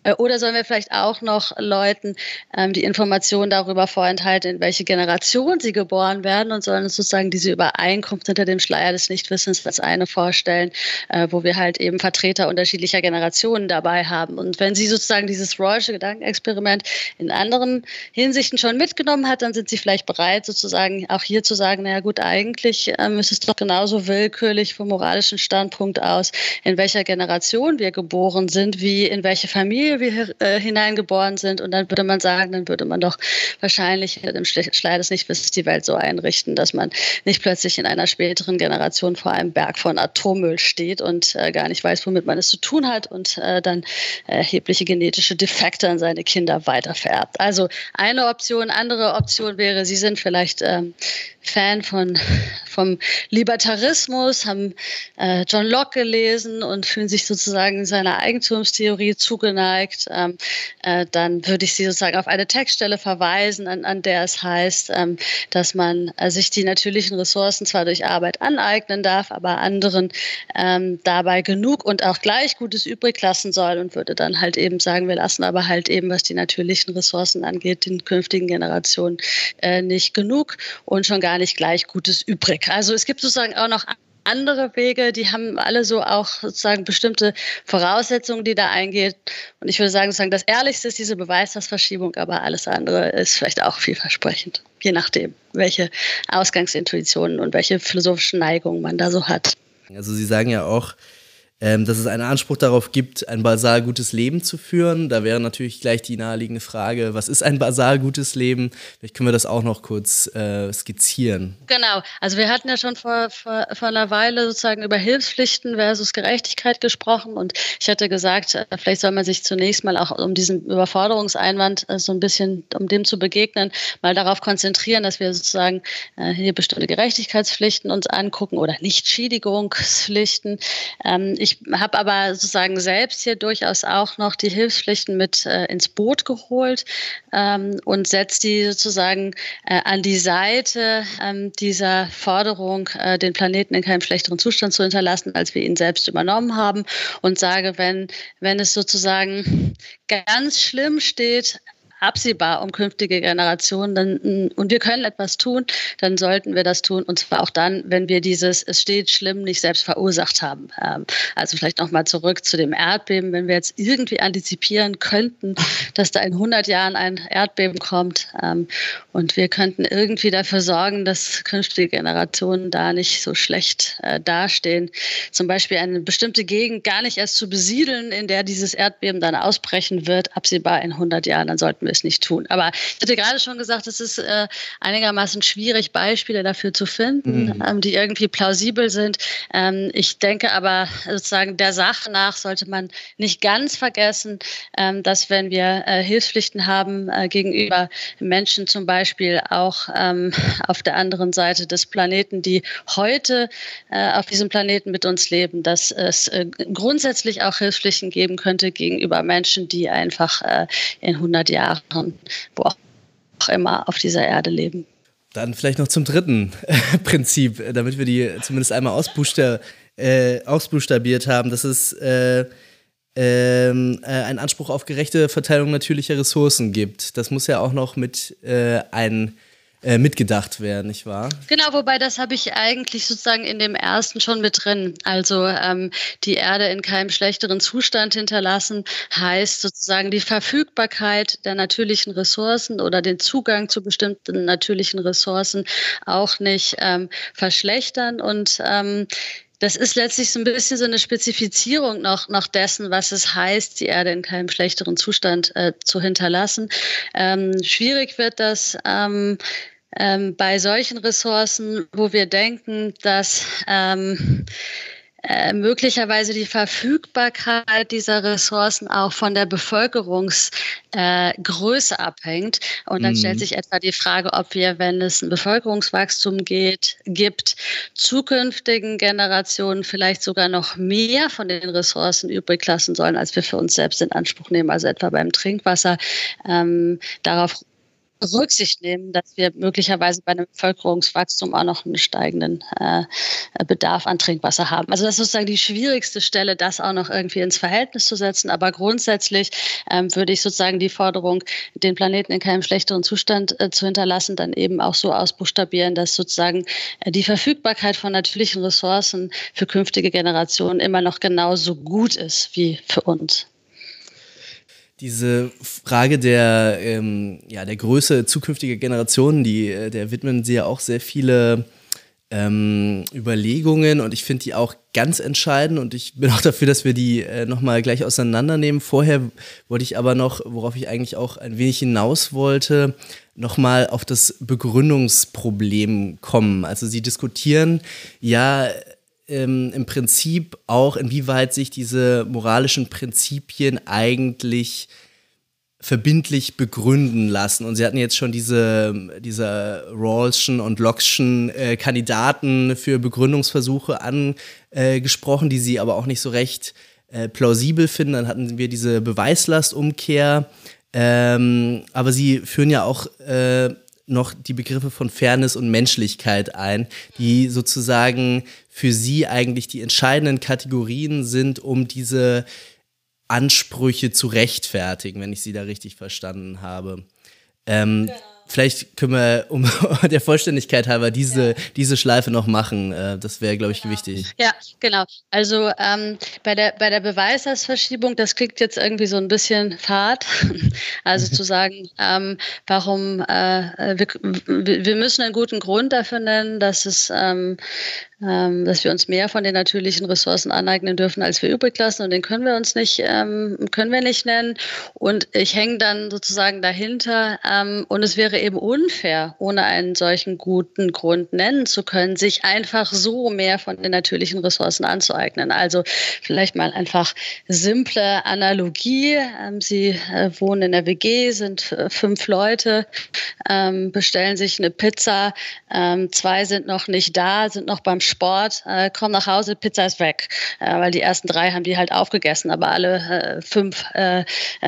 Äh, oder sollen wir vielleicht auch noch Leuten ähm, die Informationen darüber vorenthalten, in welche Generation sie geboren werden und sollen uns sozusagen diese Übereinkunft hinter dem Schleier des Nichtwissens als eine vorstellen, äh, wo wir halt eben Vertreter unterschiedlicher Generationen dabei haben. Und wenn sie sozusagen dieses Rawlsche Gedankenexperiment in anderen Hinsichten schon mitgenommen hat, dann sind sie vielleicht bereit, sozusagen auch hier zu sagen, naja gut, eigentlich ähm, ist es doch genauso willkürlich vom moralischen Standpunkt aus, in welcher Generation wir geboren sind, wie in welche Familie Familie wir äh, hineingeboren sind. Und dann würde man sagen, dann würde man doch wahrscheinlich im Schleier des Nichtwissens die Welt so einrichten, dass man nicht plötzlich in einer späteren Generation vor einem Berg von Atommüll steht und äh, gar nicht weiß, womit man es zu tun hat und äh, dann erhebliche genetische Defekte an seine Kinder weitervererbt. Also eine Option, andere Option wäre, Sie sind vielleicht ähm, Fan von, vom Libertarismus, haben äh, John Locke gelesen und fühlen sich sozusagen seiner Eigentumstheorie zugeneigt, ähm, äh, dann würde ich Sie sozusagen auf eine Textstelle verweisen, an, an der es heißt, ähm, dass man äh, sich die natürlichen Ressourcen zwar durch Arbeit aneignen darf, aber anderen ähm, dabei genug und auch gleich Gutes übrig lassen soll und würde dann halt eben sagen, wir lassen aber halt eben, was die natürlichen Ressourcen angeht, den künftigen Generationen äh, nicht genug und schon gar nicht gleich Gutes übrig. Also es gibt sozusagen auch noch andere Wege, die haben alle so auch sozusagen bestimmte Voraussetzungen, die da eingehen. Und ich würde sagen, sozusagen das Ehrlichste ist diese Beweislastverschiebung, aber alles andere ist vielleicht auch vielversprechend, je nachdem, welche Ausgangsintuitionen und welche philosophischen Neigungen man da so hat. Also Sie sagen ja auch, ähm, dass es einen Anspruch darauf gibt, ein basal gutes Leben zu führen. Da wäre natürlich gleich die naheliegende Frage, was ist ein basal gutes Leben? Vielleicht können wir das auch noch kurz äh, skizzieren. Genau, also wir hatten ja schon vor, vor, vor einer Weile sozusagen über Hilfspflichten versus Gerechtigkeit gesprochen und ich hatte gesagt, äh, vielleicht soll man sich zunächst mal auch um diesen Überforderungseinwand äh, so ein bisschen, um dem zu begegnen, mal darauf konzentrieren, dass wir sozusagen äh, hier bestimmte Gerechtigkeitspflichten uns angucken oder Nichtschädigungspflichten. Ähm, ich ich habe aber sozusagen selbst hier durchaus auch noch die Hilfspflichten mit äh, ins Boot geholt ähm, und setze die sozusagen äh, an die Seite ähm, dieser Forderung, äh, den Planeten in keinem schlechteren Zustand zu hinterlassen, als wir ihn selbst übernommen haben und sage, wenn, wenn es sozusagen ganz schlimm steht, absehbar um künftige Generationen. Dann, und wir können etwas tun, dann sollten wir das tun. Und zwar auch dann, wenn wir dieses Es steht schlimm nicht selbst verursacht haben. Ähm, also vielleicht nochmal zurück zu dem Erdbeben. Wenn wir jetzt irgendwie antizipieren könnten, dass da in 100 Jahren ein Erdbeben kommt ähm, und wir könnten irgendwie dafür sorgen, dass künftige Generationen da nicht so schlecht äh, dastehen. Zum Beispiel eine bestimmte Gegend gar nicht erst zu besiedeln, in der dieses Erdbeben dann ausbrechen wird, absehbar in 100 Jahren, dann sollten wir es nicht tun. Aber ich hatte gerade schon gesagt, es ist äh, einigermaßen schwierig, Beispiele dafür zu finden, mhm. ähm, die irgendwie plausibel sind. Ähm, ich denke aber sozusagen der Sache nach sollte man nicht ganz vergessen, ähm, dass wenn wir äh, Hilfspflichten haben äh, gegenüber Menschen zum Beispiel auch ähm, auf der anderen Seite des Planeten, die heute äh, auf diesem Planeten mit uns leben, dass es äh, grundsätzlich auch Hilfspflichten geben könnte gegenüber Menschen, die einfach äh, in 100 Jahren machen, wo auch immer auf dieser Erde leben. Dann vielleicht noch zum dritten Prinzip, damit wir die zumindest einmal ausbuchsta äh, ausbuchstabiert haben. Das ist äh, ähm, äh, ein Anspruch auf gerechte Verteilung natürlicher Ressourcen gibt. Das muss ja auch noch mit äh, ein, äh, mitgedacht werden, nicht wahr? Genau, wobei das habe ich eigentlich sozusagen in dem ersten schon mit drin. Also ähm, die Erde in keinem schlechteren Zustand hinterlassen heißt sozusagen die Verfügbarkeit der natürlichen Ressourcen oder den Zugang zu bestimmten natürlichen Ressourcen auch nicht ähm, verschlechtern und ähm, das ist letztlich so ein bisschen so eine Spezifizierung noch, noch dessen, was es heißt, die Erde in keinem schlechteren Zustand äh, zu hinterlassen. Ähm, schwierig wird das ähm, ähm, bei solchen Ressourcen, wo wir denken, dass ähm, äh, möglicherweise die Verfügbarkeit dieser Ressourcen auch von der Bevölkerungsgröße äh, abhängt. Und dann mhm. stellt sich etwa die Frage, ob wir, wenn es ein Bevölkerungswachstum geht, gibt, zukünftigen Generationen vielleicht sogar noch mehr von den Ressourcen übrig lassen sollen, als wir für uns selbst in Anspruch nehmen. Also etwa beim Trinkwasser. Ähm, darauf Rücksicht nehmen, dass wir möglicherweise bei einem Bevölkerungswachstum auch noch einen steigenden äh, Bedarf an Trinkwasser haben. Also das ist sozusagen die schwierigste Stelle, das auch noch irgendwie ins Verhältnis zu setzen. Aber grundsätzlich ähm, würde ich sozusagen die Forderung, den Planeten in keinem schlechteren Zustand äh, zu hinterlassen, dann eben auch so ausbuchstabieren, dass sozusagen äh, die Verfügbarkeit von natürlichen Ressourcen für künftige Generationen immer noch genauso gut ist wie für uns diese Frage der, ähm, ja, der Größe zukünftiger Generationen, die, äh, der widmen sie ja auch sehr viele ähm, Überlegungen und ich finde die auch ganz entscheidend und ich bin auch dafür, dass wir die äh, nochmal gleich auseinandernehmen. Vorher wollte ich aber noch, worauf ich eigentlich auch ein wenig hinaus wollte, nochmal auf das Begründungsproblem kommen. Also Sie diskutieren ja ähm, im Prinzip auch, inwieweit sich diese moralischen Prinzipien eigentlich verbindlich begründen lassen. Und sie hatten jetzt schon diese, diese Rawlschen und Lockschen äh, Kandidaten für Begründungsversuche angesprochen, die sie aber auch nicht so recht äh, plausibel finden. Dann hatten wir diese Beweislastumkehr. Ähm, aber sie führen ja auch äh, noch die Begriffe von Fairness und Menschlichkeit ein, die sozusagen für sie eigentlich die entscheidenden Kategorien sind, um diese Ansprüche zu rechtfertigen, wenn ich sie da richtig verstanden habe. Ähm, genau. Vielleicht können wir um der Vollständigkeit halber diese, ja. diese Schleife noch machen. Äh, das wäre, glaube ich, genau. wichtig. Ja, genau. Also ähm, bei der, bei der Beweisausverschiebung, das klingt jetzt irgendwie so ein bisschen fad. Also zu sagen, ähm, warum äh, wir, wir müssen einen guten Grund dafür nennen, dass es ähm, ähm, dass wir uns mehr von den natürlichen Ressourcen aneignen dürfen, als wir übrig lassen. Und den können wir uns nicht, ähm, können wir nicht nennen. Und ich hänge dann sozusagen dahinter. Ähm, und es wäre eben unfair, ohne einen solchen guten Grund nennen zu können, sich einfach so mehr von den natürlichen Ressourcen anzueignen. Also vielleicht mal einfach simple Analogie. Ähm, Sie äh, wohnen in der WG, sind äh, fünf Leute, ähm, bestellen sich eine Pizza. Ähm, zwei sind noch nicht da, sind noch beim Sport, äh, komm nach Hause, Pizza ist weg. Äh, weil die ersten drei haben die halt aufgegessen, aber alle äh, fünf äh, äh,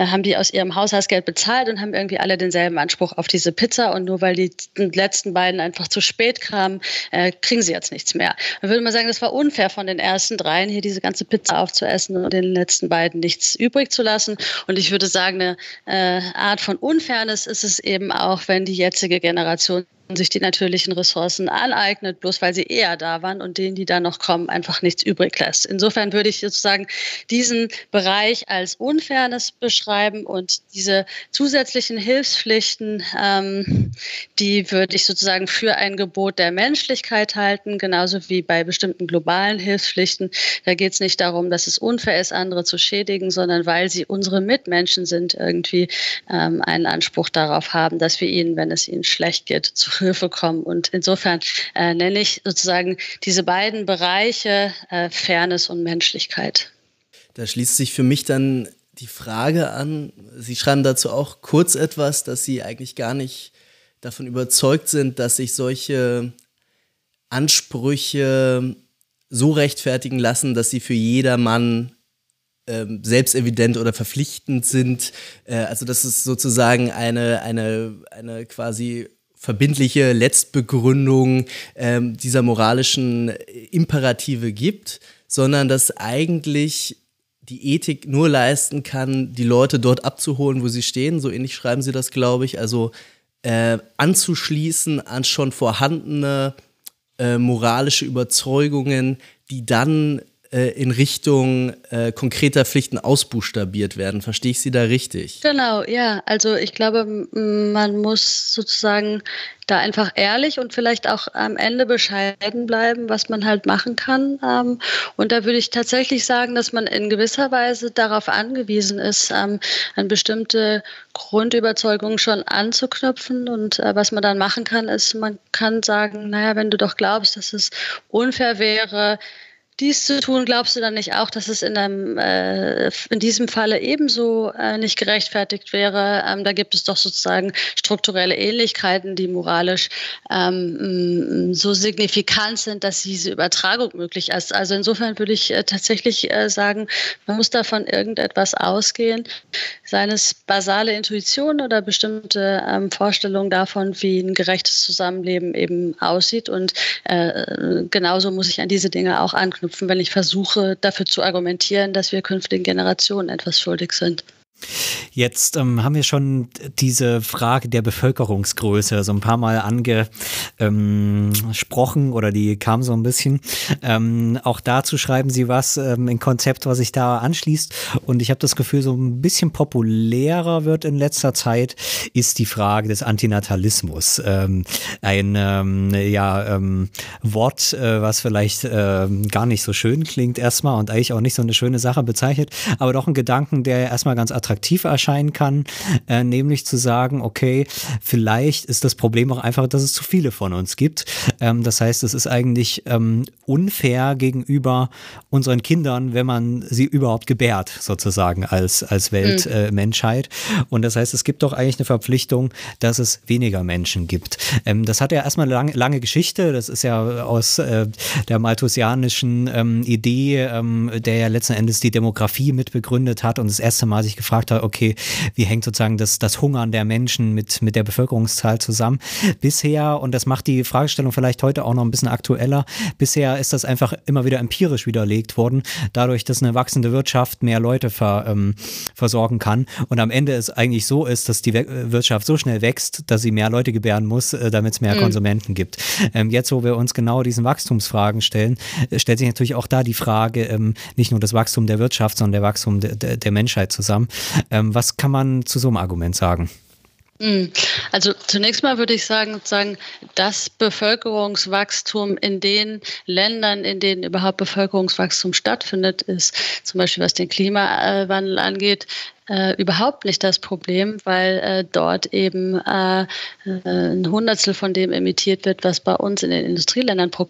haben die aus ihrem Haushaltsgeld bezahlt und haben irgendwie alle denselben Anspruch auf diese Pizza. Und nur weil die letzten beiden einfach zu spät kamen, äh, kriegen sie jetzt nichts mehr. Dann würde man sagen, das war unfair von den ersten dreien, hier diese ganze Pizza aufzuessen und den letzten beiden nichts übrig zu lassen. Und ich würde sagen, eine Art von Unfairness ist es eben auch, wenn die jetzige Generation sich die natürlichen Ressourcen aneignet, bloß weil sie eher da waren und denen, die da noch kommen, einfach nichts übrig lässt. Insofern würde ich sozusagen diesen Bereich als Unfairness beschreiben und diese zusätzlichen Hilfspflichten, ähm, die würde ich sozusagen für ein Gebot der Menschlichkeit halten, genauso wie bei bestimmten globalen Hilfspflichten. Da geht es nicht darum, dass es unfair ist, andere zu schädigen, sondern weil sie unsere Mitmenschen sind, irgendwie ähm, einen Anspruch darauf haben, dass wir ihnen, wenn es ihnen schlecht geht, zu Hilfe kommen. Und insofern äh, nenne ich sozusagen diese beiden Bereiche äh, Fairness und Menschlichkeit. Da schließt sich für mich dann die Frage an, Sie schreiben dazu auch kurz etwas, dass Sie eigentlich gar nicht davon überzeugt sind, dass sich solche Ansprüche so rechtfertigen lassen, dass sie für jedermann ähm, selbstevident oder verpflichtend sind. Äh, also dass es sozusagen eine, eine, eine quasi verbindliche Letztbegründung ähm, dieser moralischen Imperative gibt, sondern dass eigentlich die Ethik nur leisten kann, die Leute dort abzuholen, wo sie stehen. So ähnlich schreiben sie das, glaube ich. Also äh, anzuschließen an schon vorhandene äh, moralische Überzeugungen, die dann äh, in Richtung äh, konkreter Pflichten ausbuchstabiert werden. Verstehe ich Sie da richtig? Genau, ja. Also ich glaube, man muss sozusagen da einfach ehrlich und vielleicht auch am Ende bescheiden bleiben, was man halt machen kann. Ähm, und da würde ich tatsächlich sagen, dass man in gewisser Weise darauf angewiesen ist, ähm, an bestimmte Grundüberzeugungen schon anzuknüpfen. Und äh, was man dann machen kann, ist, man kann sagen, naja, wenn du doch glaubst, dass es unfair wäre, dies zu tun, glaubst du dann nicht auch, dass es in, einem, äh, in diesem Falle ebenso äh, nicht gerechtfertigt wäre? Ähm, da gibt es doch sozusagen strukturelle Ähnlichkeiten, die moralisch ähm, so signifikant sind, dass diese Übertragung möglich ist. Also insofern würde ich äh, tatsächlich äh, sagen, man muss davon irgendetwas ausgehen, seines basale Intuition oder bestimmte ähm, Vorstellungen davon, wie ein gerechtes Zusammenleben eben aussieht. Und äh, genauso muss ich an diese Dinge auch anknüpfen anknüpfen, wenn ich versuche, dafür zu argumentieren, dass wir künftigen Generationen etwas schuldig sind. Jetzt ähm, haben wir schon diese Frage der Bevölkerungsgröße so ein paar Mal angesprochen ähm, oder die kam so ein bisschen. Ähm, auch dazu schreiben Sie was, ähm, ein Konzept, was sich da anschließt. Und ich habe das Gefühl, so ein bisschen populärer wird in letzter Zeit, ist die Frage des Antinatalismus. Ähm, ein ähm, ja, ähm, Wort, äh, was vielleicht äh, gar nicht so schön klingt erstmal und eigentlich auch nicht so eine schöne Sache bezeichnet, aber doch ein Gedanken, der erstmal ganz attraktiv attraktiv erscheinen kann, äh, nämlich zu sagen, okay, vielleicht ist das Problem auch einfach, dass es zu viele von uns gibt. Ähm, das heißt, es ist eigentlich ähm, unfair gegenüber unseren Kindern, wenn man sie überhaupt gebärt, sozusagen als, als Weltmenschheit. Mhm. Äh, Und das heißt, es gibt doch eigentlich eine Verpflichtung, dass es weniger Menschen gibt. Ähm, das hat ja erstmal eine lange, lange Geschichte. Das ist ja aus äh, der malthusianischen ähm, Idee, ähm, der ja letzten Endes die Demografie mitbegründet hat und das erste Mal sich gefragt hat, okay, wie hängt sozusagen das, das Hungern der Menschen mit, mit der Bevölkerungszahl zusammen? Bisher, und das macht die Fragestellung vielleicht heute auch noch ein bisschen aktueller, bisher ist das einfach immer wieder empirisch widerlegt worden, dadurch, dass eine wachsende Wirtschaft mehr Leute ver, ähm, versorgen kann und am Ende es eigentlich so ist, dass die Wirtschaft so schnell wächst, dass sie mehr Leute gebären muss, äh, damit es mehr mhm. Konsumenten gibt. Ähm, jetzt, wo wir uns genau diesen Wachstumsfragen stellen, äh, stellt sich natürlich auch da die Frage, ähm, nicht nur das Wachstum der Wirtschaft, sondern der Wachstum de, de, der Menschheit zusammen. Ähm, was kann man zu so einem Argument sagen? Hm. Also zunächst mal würde ich sagen, sagen, das Bevölkerungswachstum in den Ländern, in denen überhaupt Bevölkerungswachstum stattfindet, ist zum Beispiel was den Klimawandel angeht, äh, überhaupt nicht das Problem, weil äh, dort eben äh, ein Hundertstel von dem emittiert wird, was bei uns in den Industrieländern pro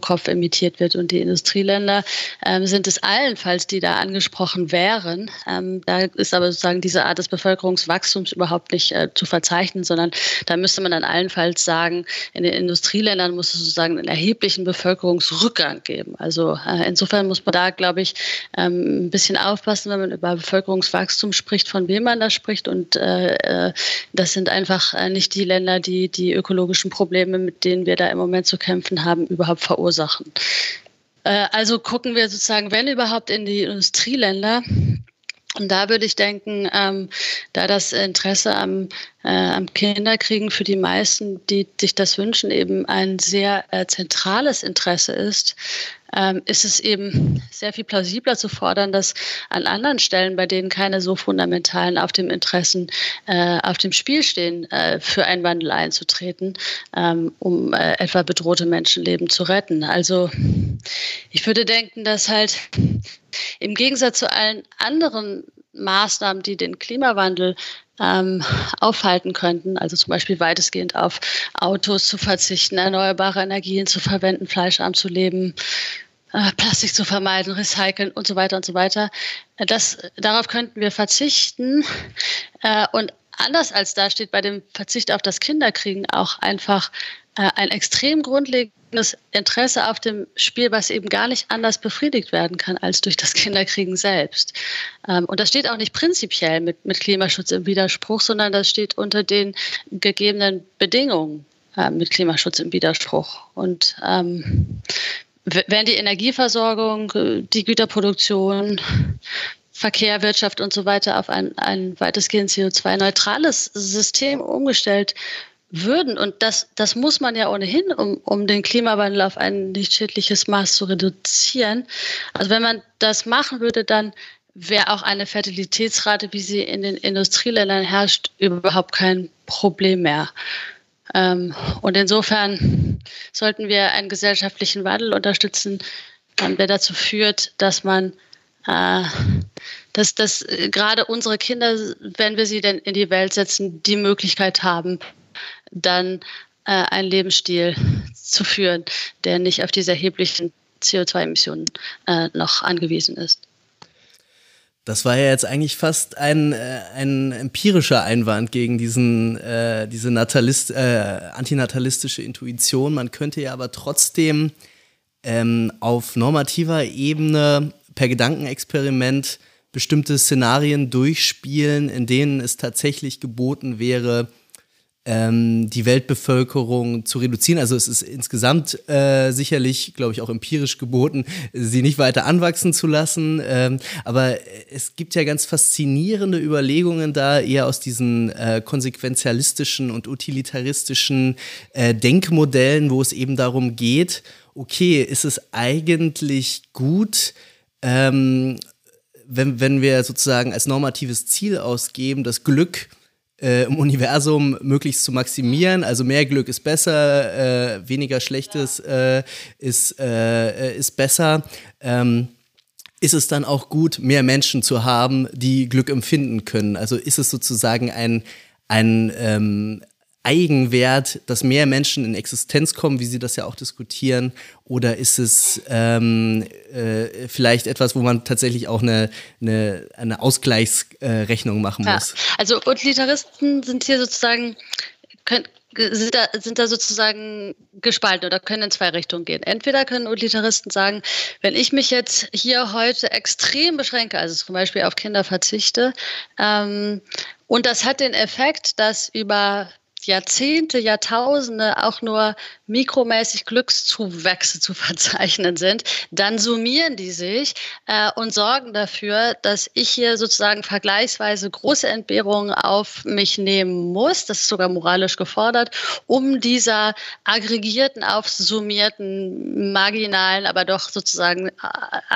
Kopf emittiert wird. Und die Industrieländer ähm, sind es allenfalls, die da angesprochen wären. Ähm, da ist aber sozusagen diese Art des Bevölkerungswachstums überhaupt nicht äh, zu verzeichnen, sondern da müsste man dann allenfalls sagen, in den Industrieländern muss es sozusagen einen erheblichen Bevölkerungsrückgang geben. Also äh, insofern muss man da, glaube ich, ähm, ein bisschen aufpassen, wenn man über Bevölkerungswachstum spricht, von wem man da spricht. Und äh, äh das sind einfach äh, nicht die Länder, die die ökologischen Probleme, mit denen wir da im Moment zu kämpfen haben, überhaupt verursachen verursachen. Äh, also gucken wir sozusagen, wenn überhaupt, in die Industrieländer. Und da würde ich denken, ähm, da das Interesse am, äh, am Kinderkriegen für die meisten, die sich das wünschen, eben ein sehr äh, zentrales Interesse ist, ähm, ist es eben sehr viel plausibler zu fordern, dass an anderen Stellen, bei denen keine so fundamentalen auf dem Interessen äh, auf dem Spiel stehen, äh, für einen Wandel einzutreten, ähm, um äh, etwa bedrohte Menschenleben zu retten. Also ich würde denken, dass halt im Gegensatz zu allen anderen Maßnahmen, die den Klimawandel ähm, aufhalten könnten, also zum Beispiel weitestgehend auf Autos zu verzichten, erneuerbare Energien zu verwenden, fleischarm zu leben, äh, Plastik zu vermeiden, recyceln und so weiter und so weiter. Äh, das, darauf könnten wir verzichten. Äh, und anders als da steht bei dem Verzicht auf das Kinderkriegen auch einfach äh, ein extrem grundlegendes Interesse auf dem Spiel, was eben gar nicht anders befriedigt werden kann als durch das Kinderkriegen selbst. Ähm, und das steht auch nicht prinzipiell mit, mit Klimaschutz im Widerspruch, sondern das steht unter den gegebenen Bedingungen äh, mit Klimaschutz im Widerspruch. Und ähm, wenn die Energieversorgung, die Güterproduktion, Verkehr, Wirtschaft und so weiter auf ein, ein weitestgehend CO2-neutrales System umgestellt würden, und das, das muss man ja ohnehin, um, um den Klimawandel auf ein nicht schädliches Maß zu reduzieren. Also wenn man das machen würde, dann wäre auch eine Fertilitätsrate, wie sie in den Industrieländern herrscht, überhaupt kein Problem mehr. Ähm, und insofern sollten wir einen gesellschaftlichen Wandel unterstützen, ähm, der dazu führt, dass man äh, dass, dass äh, gerade unsere Kinder, wenn wir sie denn in die Welt setzen, die Möglichkeit haben, dann äh, einen Lebensstil zu führen, der nicht auf diese erheblichen CO2-Emissionen äh, noch angewiesen ist. Das war ja jetzt eigentlich fast ein, äh, ein empirischer Einwand gegen diesen, äh, diese Natalist, äh, antinatalistische Intuition. Man könnte ja aber trotzdem ähm, auf normativer Ebene per Gedankenexperiment bestimmte Szenarien durchspielen, in denen es tatsächlich geboten wäre, ähm, die Weltbevölkerung zu reduzieren. Also es ist insgesamt äh, sicherlich, glaube ich, auch empirisch geboten, sie nicht weiter anwachsen zu lassen. Ähm, aber es gibt ja ganz faszinierende Überlegungen da, eher aus diesen äh, konsequenzialistischen und utilitaristischen äh, Denkmodellen, wo es eben darum geht, okay, ist es eigentlich gut, ähm, wenn, wenn wir sozusagen als normatives Ziel ausgeben, das Glück äh, im Universum möglichst zu maximieren. Also mehr Glück ist besser, äh, weniger Schlechtes äh, ist, äh, ist besser. Ähm, ist es dann auch gut, mehr Menschen zu haben, die Glück empfinden können? Also ist es sozusagen ein, ein, ähm, Eigenwert, dass mehr Menschen in Existenz kommen, wie Sie das ja auch diskutieren? Oder ist es ähm, äh, vielleicht etwas, wo man tatsächlich auch eine, eine, eine Ausgleichsrechnung machen muss? Ja. Also Utilitaristen sind hier sozusagen, können, sind da, sind da sozusagen gespalten oder können in zwei Richtungen gehen. Entweder können Utilitaristen sagen, wenn ich mich jetzt hier heute extrem beschränke, also zum Beispiel auf Kinder verzichte, ähm, und das hat den Effekt, dass über Jahrzehnte, Jahrtausende auch nur mikromäßig Glückszuwächse zu verzeichnen sind, dann summieren die sich äh, und sorgen dafür, dass ich hier sozusagen vergleichsweise große Entbehrungen auf mich nehmen muss. Das ist sogar moralisch gefordert, um dieser aggregierten, aufsummierten, marginalen, aber doch sozusagen äh,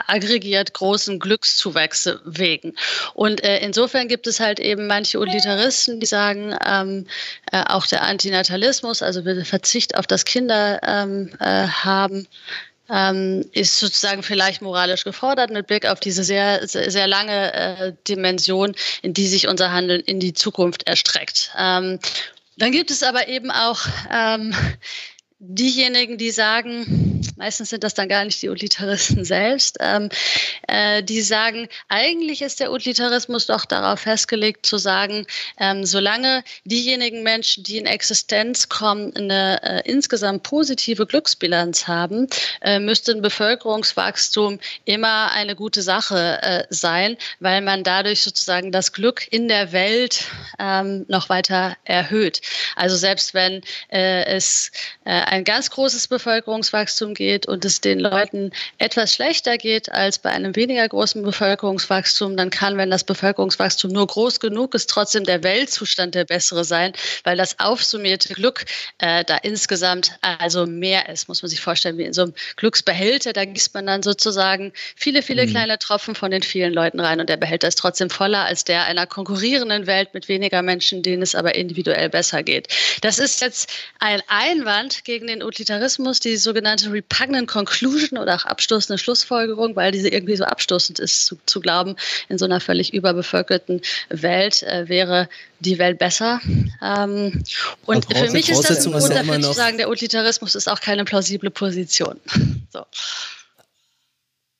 aggregiert großen Glückszuwächse wegen. Und äh, insofern gibt es halt eben manche Utilitaristen, die sagen, ähm, äh, auch der Antinatalismus, also der Verzicht auf das Kinder ähm, äh, haben, ähm, ist sozusagen vielleicht moralisch gefordert mit Blick auf diese sehr, sehr, sehr lange äh, Dimension, in die sich unser Handeln in die Zukunft erstreckt. Ähm, dann gibt es aber eben auch ähm, diejenigen, die sagen, meistens sind das dann gar nicht die Utilitaristen selbst, ähm, äh, die sagen, eigentlich ist der Utilitarismus doch darauf festgelegt zu sagen, ähm, solange diejenigen Menschen, die in Existenz kommen, eine äh, insgesamt positive Glücksbilanz haben, äh, müsste ein Bevölkerungswachstum immer eine gute Sache äh, sein, weil man dadurch sozusagen das Glück in der Welt ähm, noch weiter erhöht. Also selbst wenn äh, es äh, ein ganz großes Bevölkerungswachstum geht und es den Leuten etwas schlechter geht als bei einem weniger großen Bevölkerungswachstum, dann kann, wenn das Bevölkerungswachstum nur groß genug ist, trotzdem der Weltzustand der bessere sein, weil das aufsummierte Glück äh, da insgesamt also mehr ist, muss man sich vorstellen, wie in so einem Glücksbehälter, da gießt man dann sozusagen viele, viele mhm. kleine Tropfen von den vielen Leuten rein und der Behälter ist trotzdem voller als der einer konkurrierenden Welt mit weniger Menschen, denen es aber individuell besser geht. Das ist jetzt ein Einwand gegen den Utilitarismus, die sogenannte Repugnant Conclusion oder auch abstoßende Schlussfolgerung, weil diese irgendwie so abstoßend ist, zu, zu glauben, in so einer völlig überbevölkerten Welt äh, wäre die Welt besser. Ähm, und für mich ist das ein Grund dafür zu sagen, der Utilitarismus ist auch keine plausible Position. So.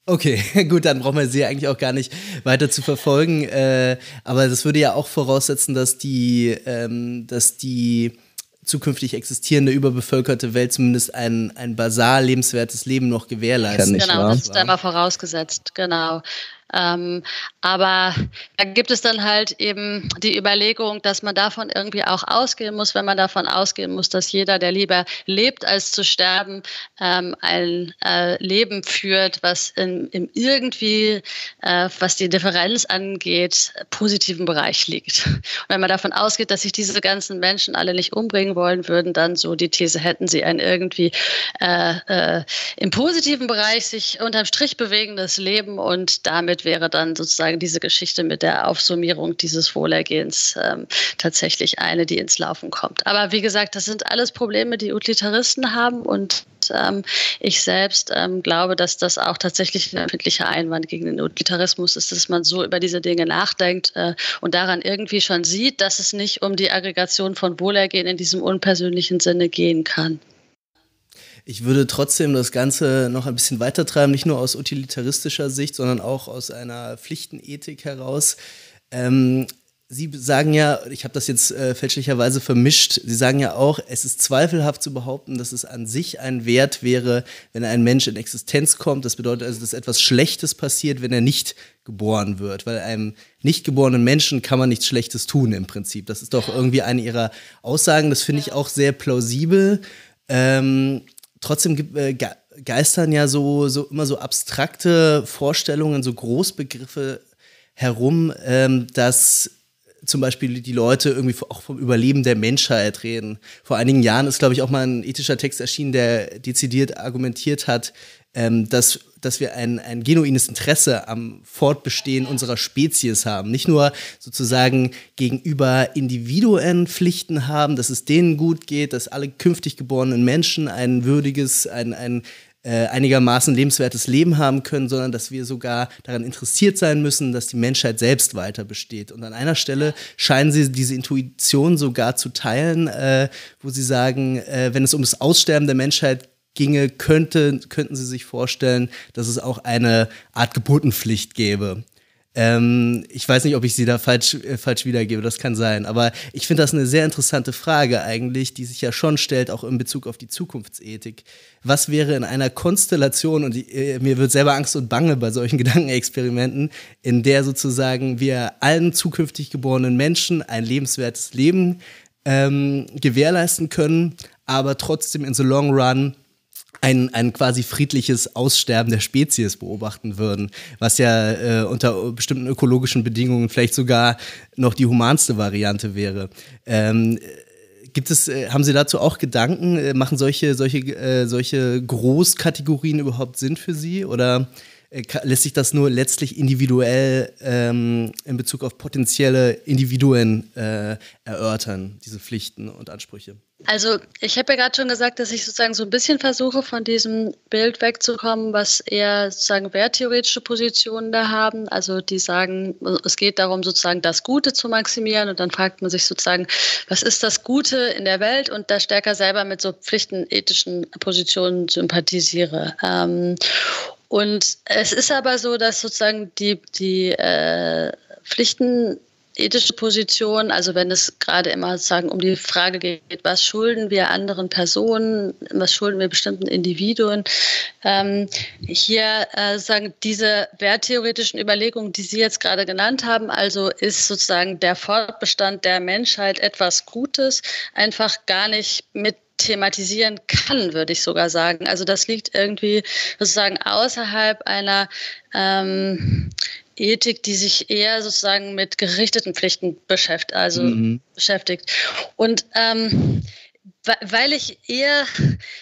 Okay, gut, dann brauchen wir sie eigentlich auch gar nicht weiter zu verfolgen. Äh, aber das würde ja auch voraussetzen, dass die, ähm, dass die zukünftig existierende überbevölkerte Welt zumindest ein, ein basal lebenswertes Leben noch gewährleisten. Genau, das ist einmal vorausgesetzt, genau. Ähm, aber da gibt es dann halt eben die Überlegung, dass man davon irgendwie auch ausgehen muss, wenn man davon ausgehen muss, dass jeder, der lieber lebt, als zu sterben, ähm, ein äh, Leben führt, was in, im irgendwie, äh, was die Differenz angeht, positiven Bereich liegt. Und wenn man davon ausgeht, dass sich diese ganzen Menschen alle nicht umbringen wollen würden, dann so die These hätten sie ein irgendwie äh, äh, im positiven Bereich sich unterm Strich bewegendes Leben und damit wäre dann sozusagen diese Geschichte mit der Aufsummierung dieses Wohlergehens ähm, tatsächlich eine, die ins Laufen kommt. Aber wie gesagt, das sind alles Probleme, die Utilitaristen haben und ähm, ich selbst ähm, glaube, dass das auch tatsächlich ein empfindlicher Einwand gegen den Utilitarismus ist, dass man so über diese Dinge nachdenkt äh, und daran irgendwie schon sieht, dass es nicht um die Aggregation von Wohlergehen in diesem unpersönlichen Sinne gehen kann. Ich würde trotzdem das Ganze noch ein bisschen weiter treiben, nicht nur aus utilitaristischer Sicht, sondern auch aus einer Pflichtenethik heraus. Ähm, Sie sagen ja, ich habe das jetzt äh, fälschlicherweise vermischt, Sie sagen ja auch, es ist zweifelhaft zu behaupten, dass es an sich ein Wert wäre, wenn ein Mensch in Existenz kommt. Das bedeutet also, dass etwas Schlechtes passiert, wenn er nicht geboren wird. Weil einem nicht geborenen Menschen kann man nichts Schlechtes tun im Prinzip. Das ist doch irgendwie eine Ihrer Aussagen. Das finde ich auch sehr plausibel. Ähm, trotzdem gibt, äh, geistern ja so, so immer so abstrakte Vorstellungen, so Großbegriffe herum, ähm, dass zum Beispiel die Leute irgendwie auch vom Überleben der Menschheit reden. Vor einigen Jahren ist, glaube ich, auch mal ein ethischer Text erschienen, der dezidiert argumentiert hat, ähm, dass, dass wir ein, ein genuines Interesse am Fortbestehen unserer Spezies haben. Nicht nur sozusagen gegenüber Individuen Pflichten haben, dass es denen gut geht, dass alle künftig geborenen Menschen ein würdiges, ein, ein äh, einigermaßen lebenswertes Leben haben können, sondern dass wir sogar daran interessiert sein müssen, dass die Menschheit selbst weiter besteht. Und an einer Stelle scheinen sie diese Intuition sogar zu teilen, äh, wo sie sagen, äh, wenn es um das Aussterben der Menschheit ginge, könnte, könnten sie sich vorstellen, dass es auch eine Art Geburtenpflicht gäbe. Ähm, ich weiß nicht, ob ich sie da falsch, äh, falsch wiedergebe, das kann sein. Aber ich finde das eine sehr interessante Frage eigentlich, die sich ja schon stellt, auch in Bezug auf die Zukunftsethik. Was wäre in einer Konstellation, und äh, mir wird selber Angst und Bange bei solchen Gedankenexperimenten, in der sozusagen wir allen zukünftig geborenen Menschen ein lebenswertes Leben ähm, gewährleisten können, aber trotzdem in the long run ein, ein quasi friedliches Aussterben der Spezies beobachten würden, was ja äh, unter bestimmten ökologischen Bedingungen vielleicht sogar noch die humanste Variante wäre. Ähm, Gibt es, äh, haben Sie dazu auch Gedanken? Äh, machen solche, solche, äh, solche Großkategorien überhaupt Sinn für Sie? Oder äh, lässt sich das nur letztlich individuell ähm, in Bezug auf potenzielle Individuen äh, erörtern, diese Pflichten und Ansprüche? Also ich habe ja gerade schon gesagt, dass ich sozusagen so ein bisschen versuche, von diesem Bild wegzukommen, was eher sozusagen werttheoretische Positionen da haben. Also die sagen, es geht darum, sozusagen das Gute zu maximieren und dann fragt man sich sozusagen, was ist das Gute in der Welt und da stärker selber mit so pflichtenethischen Positionen sympathisiere. Ähm, und es ist aber so, dass sozusagen die, die äh, Pflichten Position, also wenn es gerade immer sozusagen um die Frage geht, was schulden wir anderen Personen, was schulden wir bestimmten Individuen, ähm, hier äh, sagen diese werttheoretischen Überlegungen, die Sie jetzt gerade genannt haben, also ist sozusagen der Fortbestand der Menschheit etwas Gutes, einfach gar nicht mit thematisieren kann, würde ich sogar sagen. Also das liegt irgendwie sozusagen außerhalb einer ähm, Ethik, die sich eher sozusagen mit gerichteten Pflichten beschäftigt, also mhm. beschäftigt. Und ähm, weil ich eher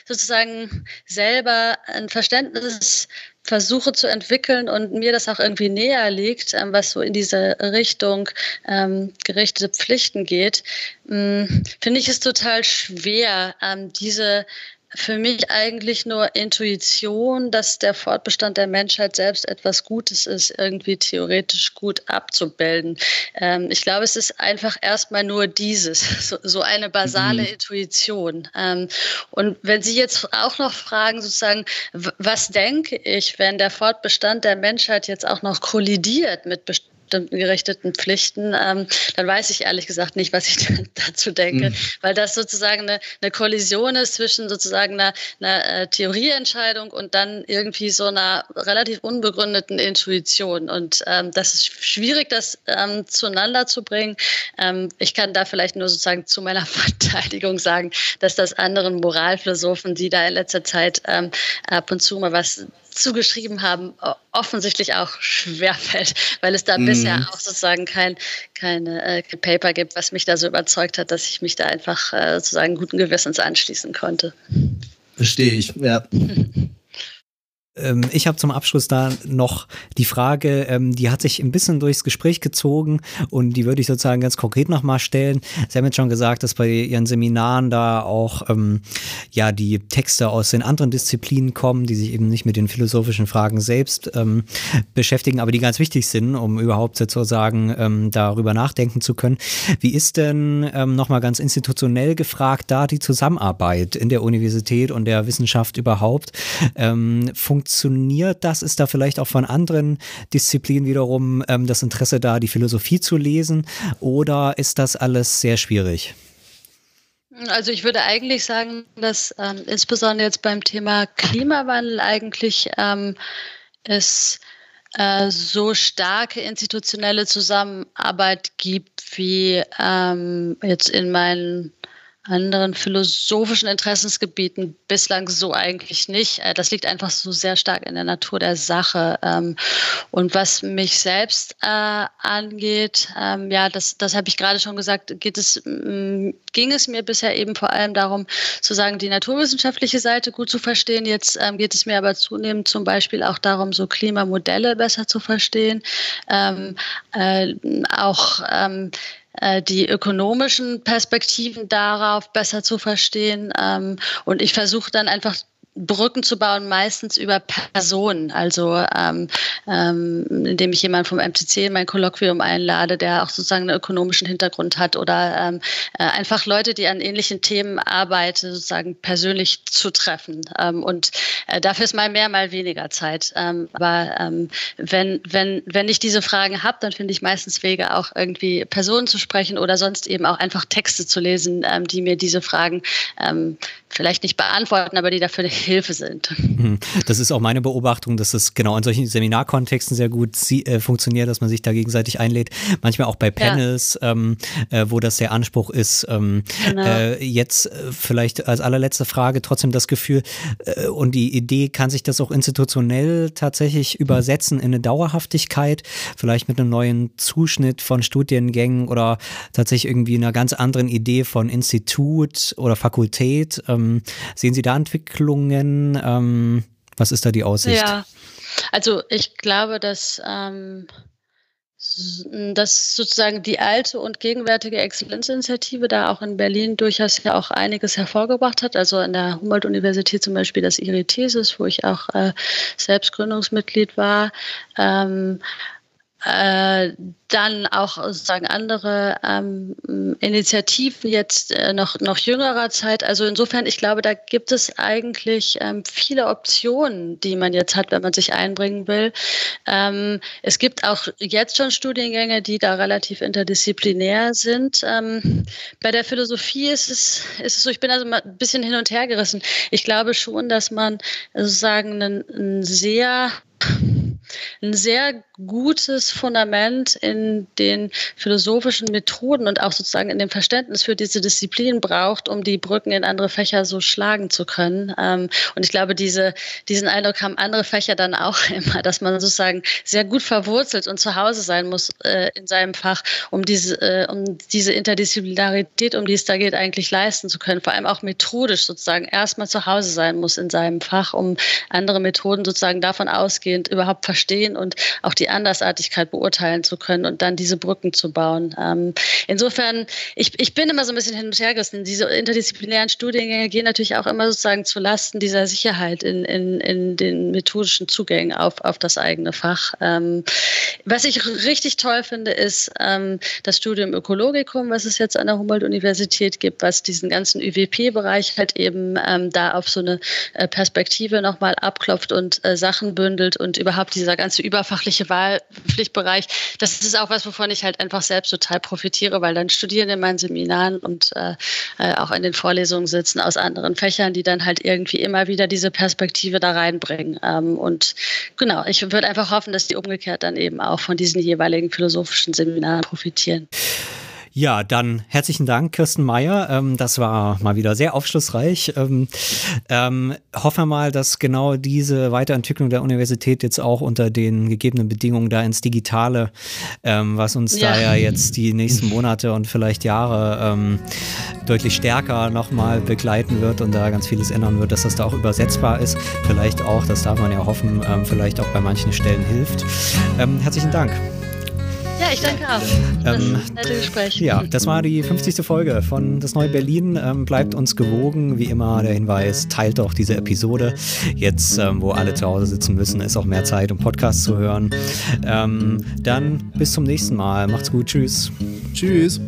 sozusagen selber ein Verständnis versuche zu entwickeln und mir das auch irgendwie näher liegt, ähm, was so in diese Richtung ähm, gerichtete Pflichten geht, ähm, finde ich es total schwer, ähm, diese für mich eigentlich nur Intuition, dass der Fortbestand der Menschheit selbst etwas Gutes ist, irgendwie theoretisch gut abzubilden. Ähm, ich glaube, es ist einfach erstmal nur dieses, so, so eine basale mhm. Intuition. Ähm, und wenn Sie jetzt auch noch fragen, sozusagen, was denke ich, wenn der Fortbestand der Menschheit jetzt auch noch kollidiert mit bestimmten bestimmten Pflichten, ähm, dann weiß ich ehrlich gesagt nicht, was ich dazu denke, mhm. weil das sozusagen eine, eine Kollision ist zwischen sozusagen einer, einer äh, Theorieentscheidung und dann irgendwie so einer relativ unbegründeten Intuition. Und ähm, das ist schwierig, das ähm, zueinander zu bringen. Ähm, ich kann da vielleicht nur sozusagen zu meiner Verteidigung sagen, dass das anderen Moralphilosophen, die da in letzter Zeit ähm, ab und zu mal was zugeschrieben haben, offensichtlich auch schwerfällt, weil es da mm. bisher auch sozusagen kein, keine, äh, kein Paper gibt, was mich da so überzeugt hat, dass ich mich da einfach äh, sozusagen guten Gewissens anschließen konnte. Verstehe ich, ja. Ähm, ich habe zum Abschluss da noch die Frage, ähm, die hat sich ein bisschen durchs Gespräch gezogen und die würde ich sozusagen ganz konkret nochmal stellen. Sie haben jetzt schon gesagt, dass bei Ihren Seminaren da auch ähm, ja die Texte aus den anderen Disziplinen kommen, die sich eben nicht mit den philosophischen Fragen selbst ähm, beschäftigen, aber die ganz wichtig sind, um überhaupt sozusagen ähm, darüber nachdenken zu können. Wie ist denn ähm, nochmal ganz institutionell gefragt da die Zusammenarbeit in der Universität und der Wissenschaft überhaupt? Ähm, funktioniert das? Ist da vielleicht auch von anderen Disziplinen wiederum ähm, das Interesse da, die Philosophie zu lesen? Oder ist das alles sehr schwierig? Also ich würde eigentlich sagen, dass ähm, insbesondere jetzt beim Thema Klimawandel eigentlich ähm, es äh, so starke institutionelle Zusammenarbeit gibt, wie ähm, jetzt in meinen anderen philosophischen Interessensgebieten bislang so eigentlich nicht. Äh, das liegt einfach so sehr stark in der Natur der Sache. Ähm, und was mich selbst äh, angeht, ähm, ja, das, das habe ich gerade schon gesagt, geht es, mm, ging es mir bisher eben vor allem darum, zu sagen, die naturwissenschaftliche Seite gut zu verstehen. Jetzt ähm, geht es mir aber zunehmend zum Beispiel auch darum, so Klimamodelle besser zu verstehen. Äh, auch die ökonomischen Perspektiven darauf besser zu verstehen. Ähm, und ich versuche dann einfach Brücken zu bauen, meistens über Personen. Also ähm, ähm, indem ich jemanden vom MCC in mein Kolloquium einlade, der auch sozusagen einen ökonomischen Hintergrund hat oder ähm, äh, einfach Leute, die an ähnlichen Themen arbeiten, sozusagen persönlich zu treffen. Ähm, und äh, dafür ist mal mehr, mal weniger Zeit. Ähm, aber ähm, wenn, wenn, wenn ich diese Fragen habe, dann finde ich meistens Wege, auch irgendwie Personen zu sprechen oder sonst eben auch einfach Texte zu lesen, ähm, die mir diese Fragen ähm, vielleicht nicht beantworten, aber die dafür Hilfe sind. Mhm. Das ist auch meine Beobachtung, dass es genau in solchen Seminarkontexten sehr gut äh, funktioniert, dass man sich da gegenseitig einlädt. Manchmal auch bei Panels, ja. ähm, äh, wo das der Anspruch ist. Ähm, genau. äh, jetzt äh, vielleicht als allerletzte Frage trotzdem das Gefühl äh, und die Idee, kann sich das auch institutionell tatsächlich übersetzen in eine Dauerhaftigkeit, vielleicht mit einem neuen Zuschnitt von Studiengängen oder tatsächlich irgendwie einer ganz anderen Idee von Institut oder Fakultät. Ähm, ähm, sehen Sie da Entwicklungen? Ähm, was ist da die Aussicht? Ja, also ich glaube, dass, ähm, dass sozusagen die alte und gegenwärtige Exzellenzinitiative da auch in Berlin durchaus ja auch einiges hervorgebracht hat. Also an der Humboldt-Universität zum Beispiel das IRI-Thesis, wo ich auch äh, selbst Gründungsmitglied war. Ähm, äh, dann auch sozusagen andere ähm, Initiativen jetzt äh, noch, noch jüngerer Zeit. Also insofern, ich glaube, da gibt es eigentlich ähm, viele Optionen, die man jetzt hat, wenn man sich einbringen will. Ähm, es gibt auch jetzt schon Studiengänge, die da relativ interdisziplinär sind. Ähm, bei der Philosophie ist es, ist es so, ich bin also mal ein bisschen hin und her gerissen. Ich glaube schon, dass man sozusagen einen, einen sehr ein sehr gutes Fundament in den philosophischen Methoden und auch sozusagen in dem Verständnis für diese Disziplin braucht, um die Brücken in andere Fächer so schlagen zu können. Ähm, und ich glaube, diese, diesen Eindruck haben andere Fächer dann auch immer, dass man sozusagen sehr gut verwurzelt und zu Hause sein muss äh, in seinem Fach, um diese, äh, um diese Interdisziplinarität, um die es da geht, eigentlich leisten zu können. Vor allem auch methodisch sozusagen erstmal zu Hause sein muss in seinem Fach, um andere Methoden sozusagen davon ausgehend überhaupt verstehen und auch die Andersartigkeit beurteilen zu können und dann diese Brücken zu bauen. Ähm, insofern, ich, ich bin immer so ein bisschen hin und her gerissen. Diese interdisziplinären Studiengänge gehen natürlich auch immer sozusagen zu Lasten dieser Sicherheit in, in, in den methodischen Zugängen auf, auf das eigene Fach. Ähm, was ich richtig toll finde, ist ähm, das Studium Ökologikum, was es jetzt an der Humboldt-Universität gibt, was diesen ganzen ÜWP-Bereich halt eben ähm, da auf so eine äh, Perspektive nochmal abklopft und äh, Sachen bündelt und überhaupt diese dieser ganze überfachliche Wahlpflichtbereich, das ist auch was, wovon ich halt einfach selbst total profitiere, weil dann Studierende in meinen Seminaren und äh, äh, auch in den Vorlesungen sitzen aus anderen Fächern, die dann halt irgendwie immer wieder diese Perspektive da reinbringen. Ähm, und genau, ich würde einfach hoffen, dass die umgekehrt dann eben auch von diesen jeweiligen philosophischen Seminaren profitieren. Ja, dann herzlichen Dank, Kirsten Meyer. Ähm, das war mal wieder sehr aufschlussreich. Ähm, ähm, hoffen wir mal, dass genau diese Weiterentwicklung der Universität jetzt auch unter den gegebenen Bedingungen da ins Digitale, ähm, was uns ja. da ja jetzt die nächsten Monate und vielleicht Jahre ähm, deutlich stärker nochmal begleiten wird und da ganz vieles ändern wird, dass das da auch übersetzbar ist. Vielleicht auch, das darf man ja hoffen, ähm, vielleicht auch bei manchen Stellen hilft. herzlichen Dank. Ja, ich danke auch. Das ähm, nette Gespräch. Ja, das war die 50. Folge von Das Neue Berlin. Ähm, bleibt uns gewogen. Wie immer der Hinweis, teilt auch diese Episode. Jetzt, ähm, wo alle zu Hause sitzen müssen, ist auch mehr Zeit, um Podcasts zu hören. Ähm, dann bis zum nächsten Mal. Macht's gut. Tschüss. Tschüss.